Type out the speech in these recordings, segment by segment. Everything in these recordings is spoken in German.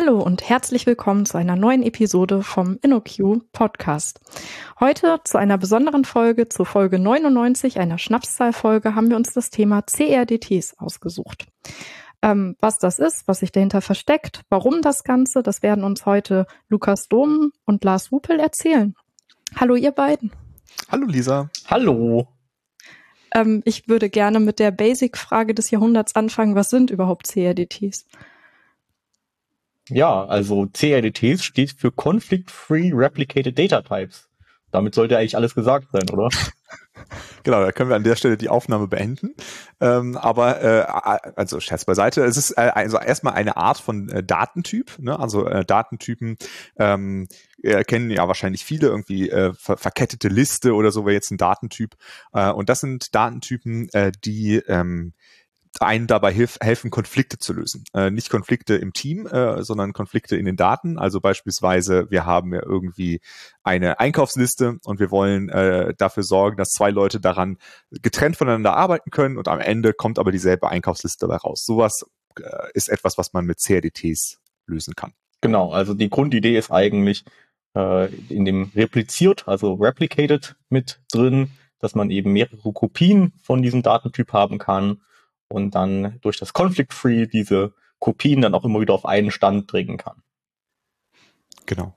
Hallo und herzlich willkommen zu einer neuen Episode vom InnoQ Podcast. Heute zu einer besonderen Folge, zur Folge 99, einer Schnapszahlfolge, haben wir uns das Thema CRDTs ausgesucht. Ähm, was das ist, was sich dahinter versteckt, warum das Ganze, das werden uns heute Lukas Dom und Lars Wupel erzählen. Hallo ihr beiden. Hallo Lisa. Hallo. Ähm, ich würde gerne mit der Basic-Frage des Jahrhunderts anfangen. Was sind überhaupt CRDTs? Ja, also CRDTs steht für Conflict-Free Replicated Data Types. Damit sollte eigentlich alles gesagt sein, oder? Genau, da können wir an der Stelle die Aufnahme beenden. Ähm, aber äh, also Scherz beiseite, es ist äh, also erstmal eine Art von äh, Datentyp. Ne? Also äh, Datentypen ähm, kennen ja wahrscheinlich viele irgendwie äh, ver verkettete Liste oder so wäre jetzt ein Datentyp. Äh, und das sind Datentypen, äh, die ähm, einen dabei hilf, helfen, Konflikte zu lösen. Äh, nicht Konflikte im Team, äh, sondern Konflikte in den Daten. Also beispielsweise, wir haben ja irgendwie eine Einkaufsliste und wir wollen äh, dafür sorgen, dass zwei Leute daran getrennt voneinander arbeiten können und am Ende kommt aber dieselbe Einkaufsliste dabei raus. Sowas äh, ist etwas, was man mit CRDTs lösen kann. Genau, also die Grundidee ist eigentlich äh, in dem repliziert, also replicated mit drin, dass man eben mehrere Kopien von diesem Datentyp haben kann und dann durch das Conflict-Free diese Kopien dann auch immer wieder auf einen Stand bringen kann. Genau.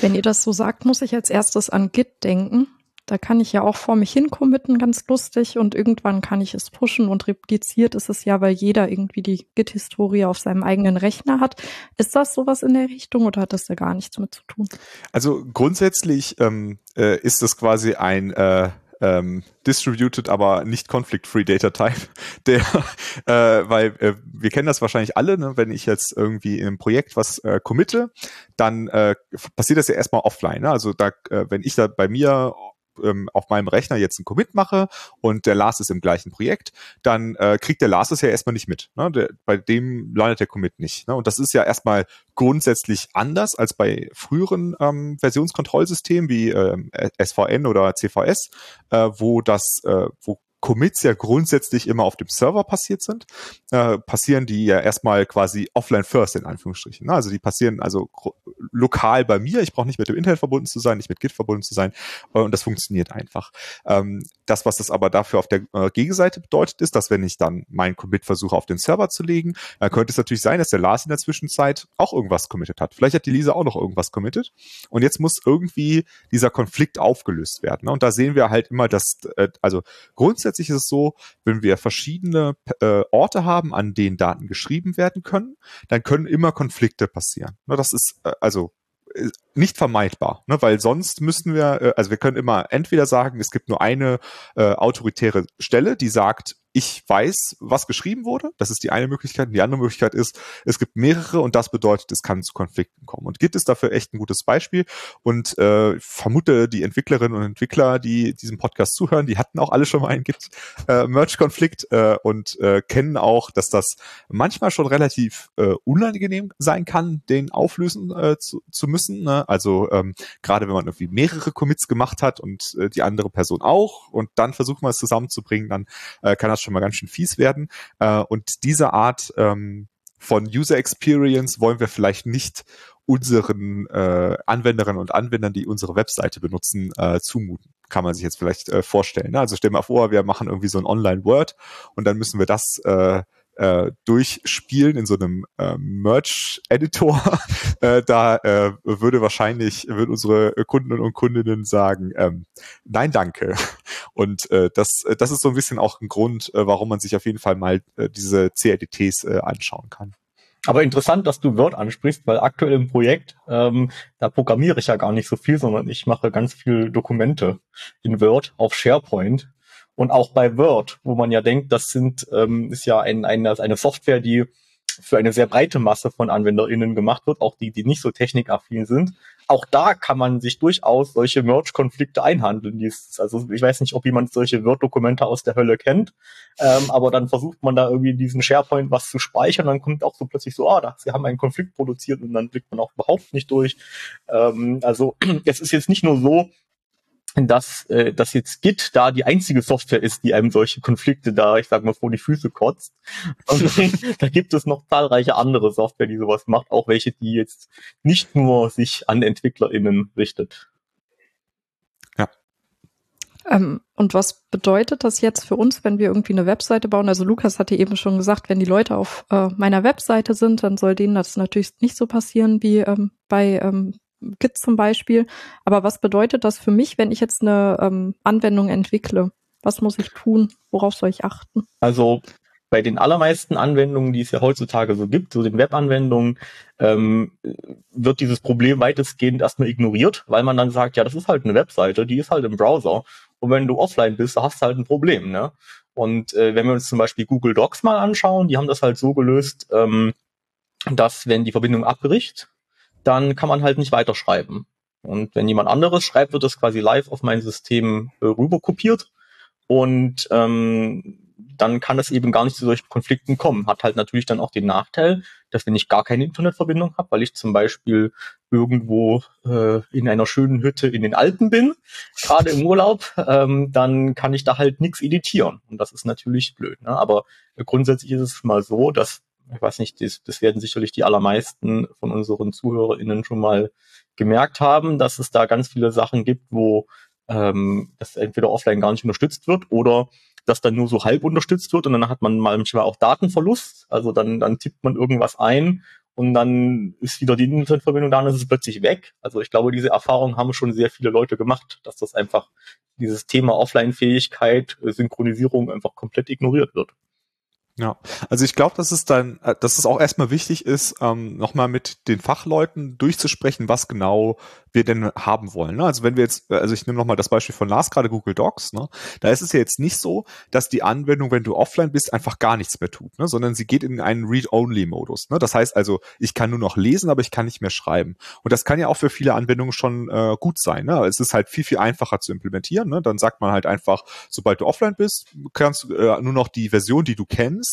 Wenn ihr das so sagt, muss ich als erstes an Git denken. Da kann ich ja auch vor mich hin committen, ganz lustig, und irgendwann kann ich es pushen und repliziert ist es ja, weil jeder irgendwie die Git-Historie auf seinem eigenen Rechner hat. Ist das sowas in der Richtung oder hat das da gar nichts mit zu tun? Also grundsätzlich ähm, äh, ist das quasi ein äh, ähm, distributed, aber nicht conflict-free Data Type, der, äh, weil äh, wir kennen das wahrscheinlich alle, ne? wenn ich jetzt irgendwie in einem Projekt was äh, committe, dann äh, passiert das ja erstmal offline. Ne? Also da, äh, wenn ich da bei mir ähm, auf meinem Rechner jetzt einen Commit mache und der Lars ist im gleichen Projekt, dann äh, kriegt der Lars es ja erstmal nicht mit. Ne? Der, bei dem landet der Commit nicht. Ne? Und das ist ja erstmal grundsätzlich anders als bei früheren ähm, Versionskontrollsystemen wie ähm, SVN oder CVS, äh, wo das, äh, wo Commits ja grundsätzlich immer auf dem Server passiert sind, äh, passieren die ja erstmal quasi offline first in Anführungsstrichen. Ne? Also die passieren also lokal bei mir. Ich brauche nicht mit dem Internet verbunden zu sein, nicht mit Git verbunden zu sein äh, und das funktioniert einfach. Ähm, das, was das aber dafür auf der äh, Gegenseite bedeutet, ist, dass wenn ich dann meinen Commit versuche auf den Server zu legen, dann könnte es natürlich sein, dass der Lars in der Zwischenzeit auch irgendwas committed hat. Vielleicht hat die Lisa auch noch irgendwas committed und jetzt muss irgendwie dieser Konflikt aufgelöst werden. Ne? Und da sehen wir halt immer, dass äh, also grundsätzlich ist es so, wenn wir verschiedene äh, Orte haben, an denen Daten geschrieben werden können, dann können immer Konflikte passieren. Ne, das ist äh, also nicht vermeidbar, ne? weil sonst müssten wir, äh, also wir können immer entweder sagen, es gibt nur eine äh, autoritäre Stelle, die sagt, ich weiß, was geschrieben wurde. Das ist die eine Möglichkeit. Und die andere Möglichkeit ist, es gibt mehrere und das bedeutet, es kann zu Konflikten kommen. Und Git ist dafür echt ein gutes Beispiel. Und äh, vermute, die Entwicklerinnen und Entwickler, die diesem Podcast zuhören, die hatten auch alle schon mal einen Git-Merge-Konflikt äh, äh, und äh, kennen auch, dass das manchmal schon relativ äh, unangenehm sein kann, den auflösen äh, zu, zu müssen. Ne? Also ähm, gerade wenn man irgendwie mehrere Commits gemacht hat und äh, die andere Person auch und dann versucht man es zusammenzubringen, dann äh, kann das schon mal ganz schön fies werden. Äh, und diese Art ähm, von User Experience wollen wir vielleicht nicht unseren äh, Anwenderinnen und Anwendern, die unsere Webseite benutzen, äh, zumuten. Kann man sich jetzt vielleicht äh, vorstellen. Ne? Also stell mal vor, wir machen irgendwie so ein Online-Word und dann müssen wir das äh, äh, durchspielen in so einem äh, Merch-Editor, äh, da äh, würde wahrscheinlich, würden unsere Kunden und Kundinnen sagen, ähm, nein, danke. Und äh, das, das ist so ein bisschen auch ein Grund, äh, warum man sich auf jeden Fall mal äh, diese CRDTs äh, anschauen kann. Aber interessant, dass du Word ansprichst, weil aktuell im Projekt, ähm, da programmiere ich ja gar nicht so viel, sondern ich mache ganz viel Dokumente in Word auf SharePoint. Und auch bei Word, wo man ja denkt, das sind, ähm, ist ja ein, eine, eine Software, die für eine sehr breite Masse von AnwenderInnen gemacht wird, auch die, die nicht so technikaffin sind. Auch da kann man sich durchaus solche Merge-Konflikte einhandeln. also ich weiß nicht, ob jemand solche Word-Dokumente aus der Hölle kennt, ähm, aber dann versucht man da irgendwie diesen SharePoint was zu speichern, dann kommt auch so plötzlich so, ah, da, sie haben einen Konflikt produziert und dann blickt man auch überhaupt nicht durch. Ähm, also es ist jetzt nicht nur so, dass, äh, dass jetzt Git da die einzige Software ist, die einem solche Konflikte da, ich sag mal, vor die Füße kotzt. da gibt es noch zahlreiche andere Software, die sowas macht, auch welche, die jetzt nicht nur sich an EntwicklerInnen richtet. Ja. Ähm, und was bedeutet das jetzt für uns, wenn wir irgendwie eine Webseite bauen? Also Lukas hatte eben schon gesagt, wenn die Leute auf äh, meiner Webseite sind, dann soll denen das natürlich nicht so passieren wie ähm, bei ähm, Git zum Beispiel. Aber was bedeutet das für mich, wenn ich jetzt eine ähm, Anwendung entwickle? Was muss ich tun? Worauf soll ich achten? Also bei den allermeisten Anwendungen, die es ja heutzutage so gibt, so den Webanwendungen, ähm, wird dieses Problem weitestgehend erstmal ignoriert, weil man dann sagt, ja, das ist halt eine Webseite, die ist halt im Browser. Und wenn du offline bist, hast du halt ein Problem. Ne? Und äh, wenn wir uns zum Beispiel Google Docs mal anschauen, die haben das halt so gelöst, ähm, dass wenn die Verbindung abbricht, dann kann man halt nicht weiterschreiben. Und wenn jemand anderes schreibt, wird das quasi live auf mein System äh, rüber kopiert. Und ähm, dann kann es eben gar nicht zu solchen Konflikten kommen. Hat halt natürlich dann auch den Nachteil, dass wenn ich gar keine Internetverbindung habe, weil ich zum Beispiel irgendwo äh, in einer schönen Hütte in den Alpen bin, gerade im Urlaub, ähm, dann kann ich da halt nichts editieren. Und das ist natürlich blöd. Ne? Aber grundsätzlich ist es mal so, dass ich weiß nicht, das, das werden sicherlich die allermeisten von unseren ZuhörerInnen schon mal gemerkt haben, dass es da ganz viele Sachen gibt, wo ähm, das entweder offline gar nicht unterstützt wird oder das dann nur so halb unterstützt wird und dann hat man manchmal auch Datenverlust. Also dann, dann tippt man irgendwas ein und dann ist wieder die Internetverbindung da und ist es plötzlich weg. Also ich glaube, diese Erfahrung haben schon sehr viele Leute gemacht, dass das einfach dieses Thema Offline-Fähigkeit, Synchronisierung einfach komplett ignoriert wird. Ja, also ich glaube, dass es dann, äh, dass es auch erstmal wichtig ist, ähm, nochmal mit den Fachleuten durchzusprechen, was genau wir denn haben wollen. Ne? Also wenn wir jetzt, äh, also ich nehme nochmal das Beispiel von Lars gerade Google Docs, ne? da ist es ja jetzt nicht so, dass die Anwendung, wenn du offline bist, einfach gar nichts mehr tut, ne? sondern sie geht in einen Read-Only-Modus. Ne? Das heißt also, ich kann nur noch lesen, aber ich kann nicht mehr schreiben. Und das kann ja auch für viele Anwendungen schon äh, gut sein. Ne? Es ist halt viel, viel einfacher zu implementieren. Ne? Dann sagt man halt einfach, sobald du offline bist, kannst du äh, nur noch die Version, die du kennst,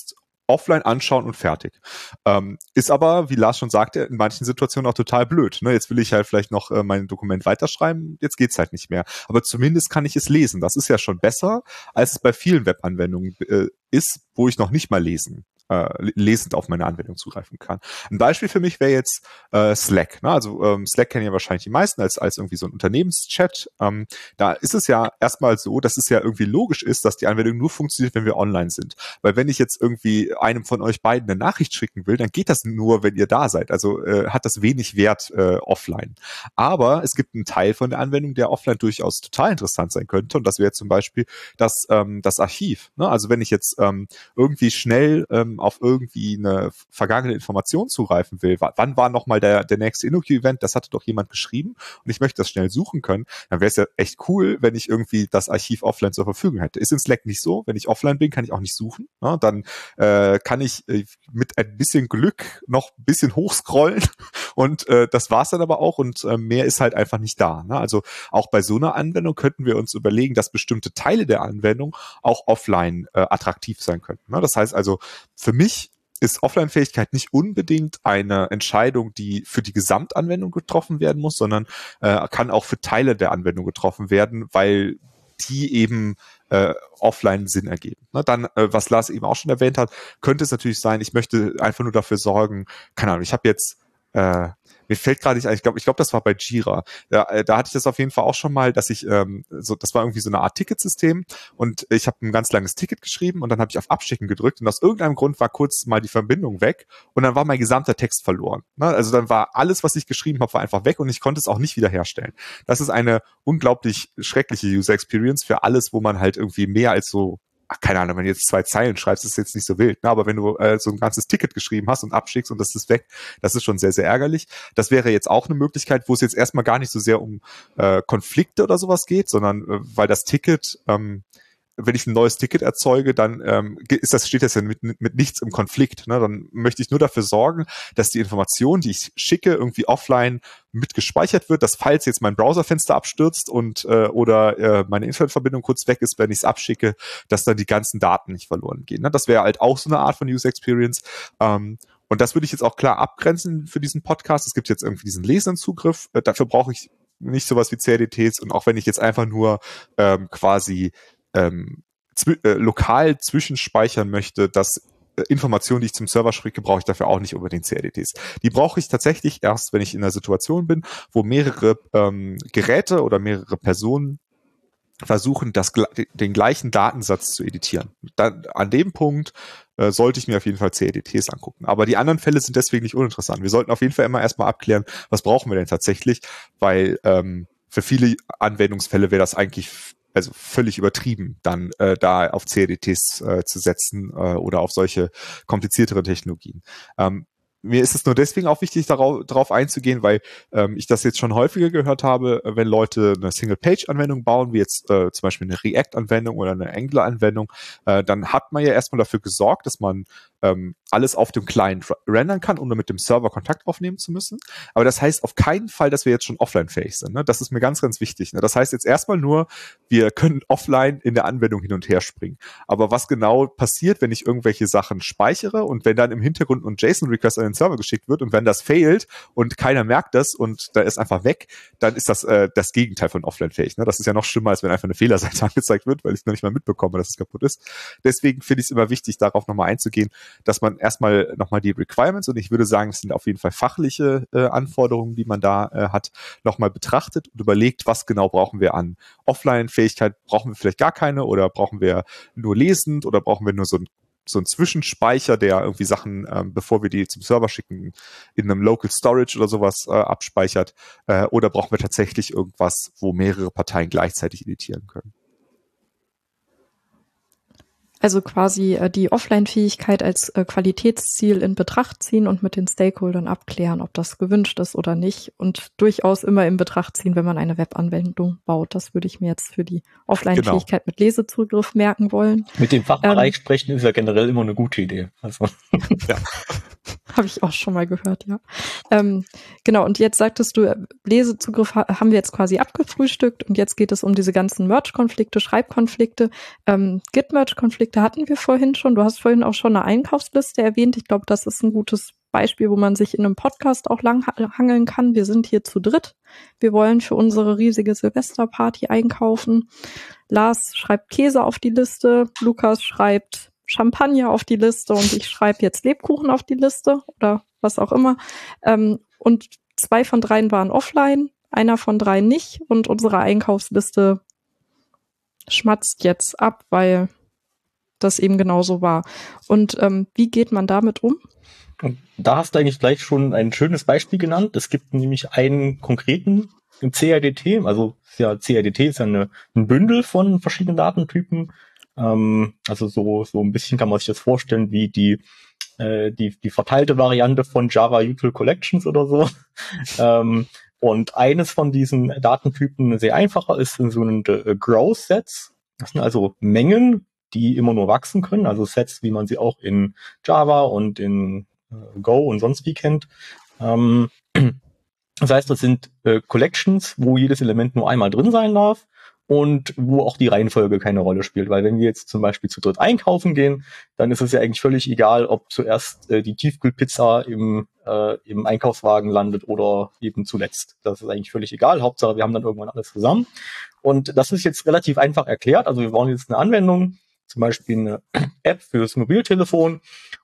offline anschauen und fertig. Ähm, ist aber, wie Lars schon sagte, in manchen Situationen auch total blöd. Ne? Jetzt will ich halt vielleicht noch äh, mein Dokument weiterschreiben, jetzt geht's halt nicht mehr. Aber zumindest kann ich es lesen. Das ist ja schon besser, als es bei vielen Webanwendungen äh, ist, wo ich noch nicht mal lesen äh, lesend auf meine Anwendung zugreifen kann. Ein Beispiel für mich wäre jetzt äh, Slack. Ne? Also ähm, Slack kennen ja wahrscheinlich die meisten als, als irgendwie so ein Unternehmenschat. Ähm, da ist es ja erstmal so, dass es ja irgendwie logisch ist, dass die Anwendung nur funktioniert, wenn wir online sind. Weil wenn ich jetzt irgendwie einem von euch beiden eine Nachricht schicken will, dann geht das nur, wenn ihr da seid. Also äh, hat das wenig Wert äh, offline. Aber es gibt einen Teil von der Anwendung, der offline durchaus total interessant sein könnte. Und das wäre zum Beispiel das, ähm, das Archiv. Ne? Also wenn ich jetzt ähm, irgendwie schnell ähm, auf irgendwie eine vergangene Information zugreifen will, wann war nochmal der, der nächste InnoQ-Event, das hatte doch jemand geschrieben und ich möchte das schnell suchen können, dann wäre es ja echt cool, wenn ich irgendwie das Archiv offline zur Verfügung hätte. Ist in Slack nicht so. Wenn ich offline bin, kann ich auch nicht suchen. Ne? Dann äh, kann ich äh, mit ein bisschen Glück noch ein bisschen hochscrollen und äh, das war's dann aber auch und äh, mehr ist halt einfach nicht da. Ne? Also auch bei so einer Anwendung könnten wir uns überlegen, dass bestimmte Teile der Anwendung auch offline äh, attraktiv sein könnten. Ne? Das heißt also, für mich ist Offline-Fähigkeit nicht unbedingt eine Entscheidung, die für die Gesamtanwendung getroffen werden muss, sondern äh, kann auch für Teile der Anwendung getroffen werden, weil die eben äh, offline Sinn ergeben. Ne, dann, äh, was Lars eben auch schon erwähnt hat, könnte es natürlich sein, ich möchte einfach nur dafür sorgen, keine Ahnung, ich habe jetzt äh, mir fällt gerade nicht ein, ich glaube, ich glaube, das war bei Jira. Da, äh, da hatte ich das auf jeden Fall auch schon mal, dass ich, ähm, so, das war irgendwie so eine Art Ticketsystem und ich habe ein ganz langes Ticket geschrieben und dann habe ich auf Abschicken gedrückt und aus irgendeinem Grund war kurz mal die Verbindung weg und dann war mein gesamter Text verloren. Ne? Also dann war alles, was ich geschrieben habe, war einfach weg und ich konnte es auch nicht wiederherstellen. Das ist eine unglaublich schreckliche User Experience für alles, wo man halt irgendwie mehr als so ach, keine Ahnung, wenn du jetzt zwei Zeilen schreibst, ist jetzt nicht so wild. Ne? Aber wenn du äh, so ein ganzes Ticket geschrieben hast und abschickst und das ist weg, das ist schon sehr, sehr ärgerlich. Das wäre jetzt auch eine Möglichkeit, wo es jetzt erstmal gar nicht so sehr um äh, Konflikte oder sowas geht, sondern äh, weil das Ticket ähm, wenn ich ein neues Ticket erzeuge, dann ähm, ist das, steht das ja mit, mit nichts im Konflikt. Ne? Dann möchte ich nur dafür sorgen, dass die Information, die ich schicke, irgendwie offline mit gespeichert wird, dass falls jetzt mein Browserfenster abstürzt und äh, oder äh, meine Internetverbindung kurz weg ist, wenn ich es abschicke, dass dann die ganzen Daten nicht verloren gehen. Ne? Das wäre halt auch so eine Art von User Experience. Ähm, und das würde ich jetzt auch klar abgrenzen für diesen Podcast. Es gibt jetzt irgendwie diesen Lesenzugriff. Äh, dafür brauche ich nicht sowas wie CRDTs und auch wenn ich jetzt einfach nur ähm, quasi ähm, zw äh, lokal zwischenspeichern möchte, dass äh, Informationen, die ich zum Server schicke, brauche ich dafür auch nicht unbedingt CRDTs. Die brauche ich tatsächlich erst, wenn ich in einer Situation bin, wo mehrere ähm, Geräte oder mehrere Personen versuchen, das, den gleichen Datensatz zu editieren. Dann, an dem Punkt äh, sollte ich mir auf jeden Fall CEDTs angucken. Aber die anderen Fälle sind deswegen nicht uninteressant. Wir sollten auf jeden Fall immer erstmal abklären, was brauchen wir denn tatsächlich, weil ähm, für viele Anwendungsfälle wäre das eigentlich also völlig übertrieben, dann äh, da auf CRDTs äh, zu setzen äh, oder auf solche kompliziertere Technologien. Ähm, mir ist es nur deswegen auch wichtig, darauf, darauf einzugehen, weil ähm, ich das jetzt schon häufiger gehört habe, wenn Leute eine Single-Page-Anwendung bauen, wie jetzt äh, zum Beispiel eine React-Anwendung oder eine Angular-Anwendung, äh, dann hat man ja erstmal dafür gesorgt, dass man ähm, alles auf dem Client rendern kann, um dann mit dem Server Kontakt aufnehmen zu müssen. Aber das heißt auf keinen Fall, dass wir jetzt schon offline-fähig sind. Ne? Das ist mir ganz, ganz wichtig. Ne? Das heißt jetzt erstmal nur, wir können offline in der Anwendung hin und her springen. Aber was genau passiert, wenn ich irgendwelche Sachen speichere und wenn dann im Hintergrund ein JSON-Request den Server geschickt wird und wenn das failt und keiner merkt das und da ist einfach weg, dann ist das äh, das Gegenteil von offline-fähig. Ne? Das ist ja noch schlimmer, als wenn einfach eine Fehlerseite angezeigt wird, weil ich noch nicht mal mitbekomme, dass es kaputt ist. Deswegen finde ich es immer wichtig, darauf nochmal einzugehen, dass man erstmal nochmal die Requirements und ich würde sagen, es sind auf jeden Fall fachliche äh, Anforderungen, die man da äh, hat, nochmal betrachtet und überlegt, was genau brauchen wir an Offline-Fähigkeit, brauchen wir vielleicht gar keine oder brauchen wir nur lesend oder brauchen wir nur so ein so ein Zwischenspeicher, der irgendwie Sachen, ähm, bevor wir die zum Server schicken, in einem Local Storage oder sowas äh, abspeichert? Äh, oder brauchen wir tatsächlich irgendwas, wo mehrere Parteien gleichzeitig editieren können? Also quasi äh, die Offline-Fähigkeit als äh, Qualitätsziel in Betracht ziehen und mit den Stakeholdern abklären, ob das gewünscht ist oder nicht. Und durchaus immer in Betracht ziehen, wenn man eine Webanwendung baut. Das würde ich mir jetzt für die Offline-Fähigkeit genau. mit Lesezugriff merken wollen. Mit dem Fachbereich ähm, sprechen ist ja generell immer eine gute Idee. Also. ja. Habe ich auch schon mal gehört, ja. Ähm, genau, und jetzt sagtest du, Lesezugriff haben wir jetzt quasi abgefrühstückt und jetzt geht es um diese ganzen Merge-Konflikte, Schreibkonflikte. Ähm, Git-Merge-Konflikte hatten wir vorhin schon. Du hast vorhin auch schon eine Einkaufsliste erwähnt. Ich glaube, das ist ein gutes Beispiel, wo man sich in einem Podcast auch lang hangeln kann. Wir sind hier zu dritt. Wir wollen für unsere riesige Silvesterparty einkaufen. Lars schreibt Käse auf die Liste. Lukas schreibt Champagner auf die Liste und ich schreibe jetzt Lebkuchen auf die Liste oder was auch immer. Ähm, und zwei von dreien waren offline, einer von drei nicht und unsere Einkaufsliste schmatzt jetzt ab, weil das eben genauso war. Und ähm, wie geht man damit um? Und da hast du eigentlich gleich schon ein schönes Beispiel genannt. Es gibt nämlich einen konkreten CRDT, also ja, CRDT ist ja eine, ein Bündel von verschiedenen Datentypen, ähm, also so, so ein bisschen kann man sich das vorstellen wie die, äh, die, die verteilte Variante von Java Util Collections oder so. ähm, und eines von diesen Datentypen sehr einfacher ist so ein äh, Growth Sets. Das sind also Mengen, die immer nur wachsen können, also Sets, wie man sie auch in Java und in äh, Go und sonst wie kennt. Ähm, das heißt, das sind äh, Collections, wo jedes Element nur einmal drin sein darf und wo auch die Reihenfolge keine Rolle spielt. Weil wenn wir jetzt zum Beispiel zu dritt einkaufen gehen, dann ist es ja eigentlich völlig egal, ob zuerst äh, die Tiefkühlpizza im, äh, im Einkaufswagen landet oder eben zuletzt. Das ist eigentlich völlig egal. Hauptsache, wir haben dann irgendwann alles zusammen. Und das ist jetzt relativ einfach erklärt. Also wir bauen jetzt eine Anwendung, zum Beispiel eine App fürs Mobiltelefon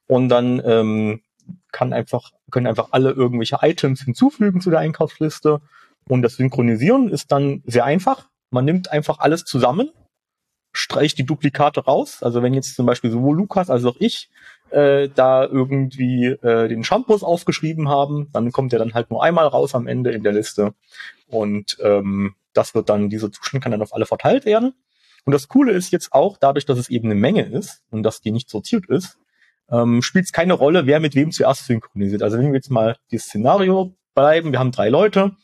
und dann ähm, kann einfach, können einfach alle irgendwelche Items hinzufügen zu der Einkaufsliste. Und das Synchronisieren ist dann sehr einfach. Man nimmt einfach alles zusammen, streicht die Duplikate raus. Also wenn jetzt zum Beispiel sowohl Lukas als auch ich äh, da irgendwie äh, den Shampoos aufgeschrieben haben, dann kommt der dann halt nur einmal raus am Ende in der Liste. Und ähm, das wird dann, dieser Zustand kann dann auf alle verteilt werden. Und das Coole ist jetzt auch, dadurch, dass es eben eine Menge ist und dass die nicht sortiert ist, ähm, spielt es keine Rolle, wer mit wem zuerst synchronisiert. Also wenn wir jetzt mal dieses Szenario bleiben, wir haben drei Leute,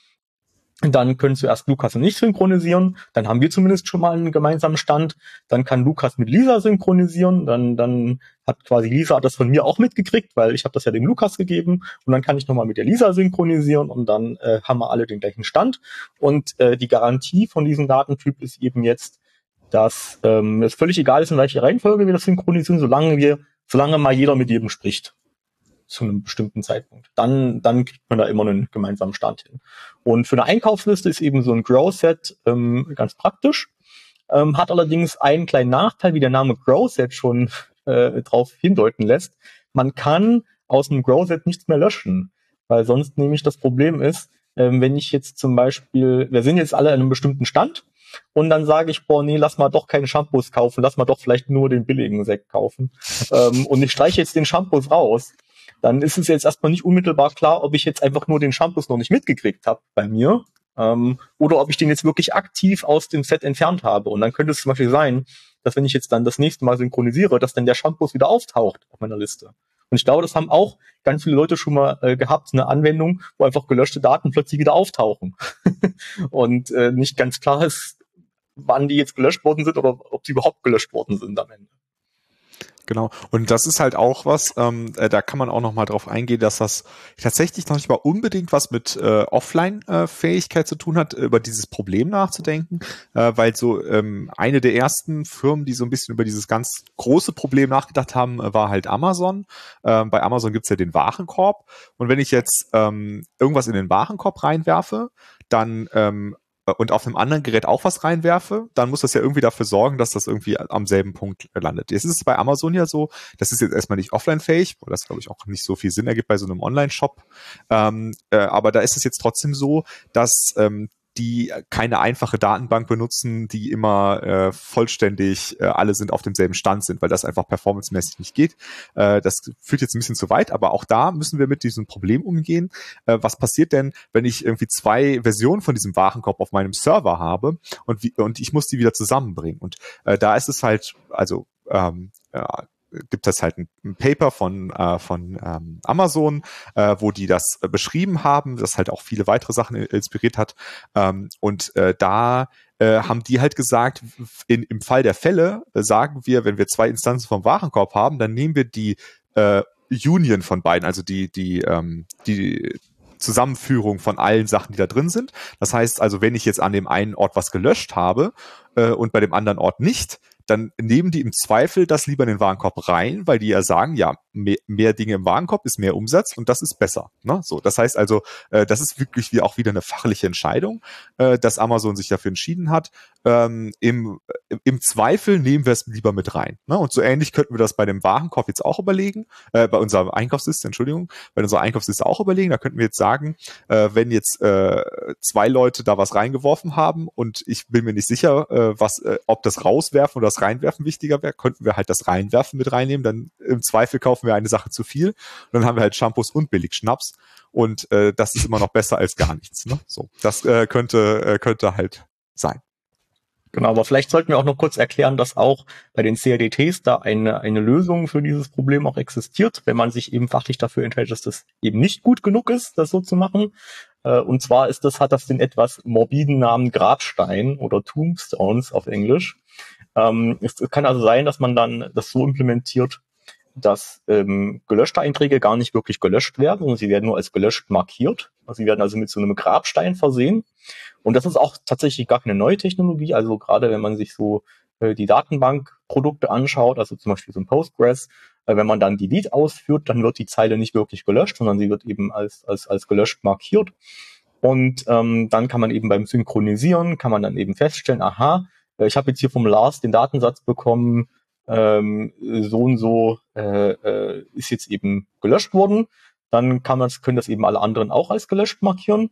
dann können zuerst Lukas und ich synchronisieren. Dann haben wir zumindest schon mal einen gemeinsamen Stand. Dann kann Lukas mit Lisa synchronisieren. Dann, dann hat quasi Lisa das von mir auch mitgekriegt, weil ich habe das ja dem Lukas gegeben. Und dann kann ich nochmal mit der Lisa synchronisieren und dann äh, haben wir alle den gleichen Stand. Und äh, die Garantie von diesem Datentyp ist eben jetzt, dass ähm, es völlig egal ist, in welcher Reihenfolge wir das synchronisieren, solange wir, solange mal jeder mit jedem spricht. Zu einem bestimmten Zeitpunkt. Dann, dann kriegt man da immer einen gemeinsamen Stand hin. Und für eine Einkaufsliste ist eben so ein Grow-Set ähm, ganz praktisch, ähm, hat allerdings einen kleinen Nachteil, wie der Name Grow-Set schon äh, darauf hindeuten lässt. Man kann aus einem Grow-Set nichts mehr löschen, weil sonst nämlich das Problem ist, ähm, wenn ich jetzt zum Beispiel, wir sind jetzt alle an einem bestimmten Stand und dann sage ich, boah, nee, lass mal doch keine Shampoos kaufen, lass mal doch vielleicht nur den billigen Sekt kaufen ähm, und ich streiche jetzt den Shampoos raus, dann ist es jetzt erstmal nicht unmittelbar klar, ob ich jetzt einfach nur den Shampoos noch nicht mitgekriegt habe bei mir ähm, oder ob ich den jetzt wirklich aktiv aus dem Set entfernt habe. Und dann könnte es zum Beispiel sein, dass wenn ich jetzt dann das nächste Mal synchronisiere, dass dann der Shampoos wieder auftaucht auf meiner Liste. Und ich glaube, das haben auch ganz viele Leute schon mal äh, gehabt, eine Anwendung, wo einfach gelöschte Daten plötzlich wieder auftauchen. und äh, nicht ganz klar ist, wann die jetzt gelöscht worden sind oder ob sie überhaupt gelöscht worden sind am Ende. Genau. Und das ist halt auch was, ähm, äh, da kann man auch noch mal drauf eingehen, dass das tatsächlich noch nicht mal unbedingt was mit äh, Offline-Fähigkeit zu tun hat, über dieses Problem nachzudenken, äh, weil so ähm, eine der ersten Firmen, die so ein bisschen über dieses ganz große Problem nachgedacht haben, äh, war halt Amazon. Ähm, bei Amazon gibt's ja den Warenkorb. Und wenn ich jetzt ähm, irgendwas in den Warenkorb reinwerfe, dann ähm, äh, und auf einem anderen Gerät auch was reinwerfe, dann muss das ja irgendwie dafür sorgen, dass das irgendwie am selben Punkt landet. Jetzt ist es bei Amazon ja so, das ist jetzt erstmal nicht offline-fähig, weil das glaube ich auch nicht so viel Sinn ergibt bei so einem Online-Shop. Ähm, äh, aber da ist es jetzt trotzdem so, dass ähm, die keine einfache Datenbank benutzen, die immer äh, vollständig äh, alle sind auf demselben Stand sind, weil das einfach performancemäßig nicht geht. Äh, das führt jetzt ein bisschen zu weit, aber auch da müssen wir mit diesem Problem umgehen. Äh, was passiert denn, wenn ich irgendwie zwei Versionen von diesem Warenkorb auf meinem Server habe und, wie, und ich muss die wieder zusammenbringen? Und äh, da ist es halt, also ähm, ja, gibt es halt ein, Paper von, äh, von ähm, Amazon, äh, wo die das äh, beschrieben haben, das halt auch viele weitere Sachen inspiriert hat. Ähm, und äh, da äh, haben die halt gesagt, in, im Fall der Fälle äh, sagen wir, wenn wir zwei Instanzen vom Warenkorb haben, dann nehmen wir die äh, Union von beiden, also die, die, ähm, die Zusammenführung von allen Sachen, die da drin sind. Das heißt also, wenn ich jetzt an dem einen Ort was gelöscht habe äh, und bei dem anderen Ort nicht, dann nehmen die im Zweifel das lieber in den Warenkorb rein, weil die ja sagen, ja, mehr, mehr Dinge im Warenkorb ist mehr Umsatz und das ist besser. Ne? So, das heißt also, äh, das ist wirklich wie auch wieder eine fachliche Entscheidung, äh, dass Amazon sich dafür entschieden hat. Ähm, im, Im Zweifel nehmen wir es lieber mit rein. Ne? Und so ähnlich könnten wir das bei dem Warenkorb jetzt auch überlegen, äh, bei unserer Einkaufsliste, Entschuldigung, bei unserer Einkaufsliste auch überlegen. Da könnten wir jetzt sagen, äh, wenn jetzt äh, zwei Leute da was reingeworfen haben und ich bin mir nicht sicher, äh, was, äh, ob das rauswerfen oder das reinwerfen wichtiger wäre, könnten wir halt das reinwerfen mit reinnehmen. Dann im Zweifel kaufen wir eine Sache zu viel und dann haben wir halt Shampoos und billig Schnaps und äh, das ist immer noch besser als gar nichts. Ne? So, das äh, könnte äh, könnte halt sein. Genau, aber vielleicht sollten wir auch noch kurz erklären, dass auch bei den CRDTs da eine, eine Lösung für dieses Problem auch existiert, wenn man sich eben fachlich dafür entscheidet, dass das eben nicht gut genug ist, das so zu machen. Äh, und zwar ist das, hat das den etwas morbiden Namen Grabstein oder Tombstones auf Englisch. Ähm, es kann also sein, dass man dann das so implementiert, dass ähm, gelöschte Einträge gar nicht wirklich gelöscht werden, sondern sie werden nur als gelöscht markiert. Sie werden also mit so einem Grabstein versehen. Und das ist auch tatsächlich gar keine neue Technologie. Also gerade wenn man sich so äh, die Datenbankprodukte anschaut, also zum Beispiel so ein Postgres, äh, wenn man dann Delete ausführt, dann wird die Zeile nicht wirklich gelöscht, sondern sie wird eben als, als, als gelöscht markiert. Und ähm, dann kann man eben beim Synchronisieren, kann man dann eben feststellen, aha, äh, ich habe jetzt hier vom Lars den Datensatz bekommen, ähm, so und so äh, äh, ist jetzt eben gelöscht worden. Dann kann man, können das eben alle anderen auch als gelöscht markieren.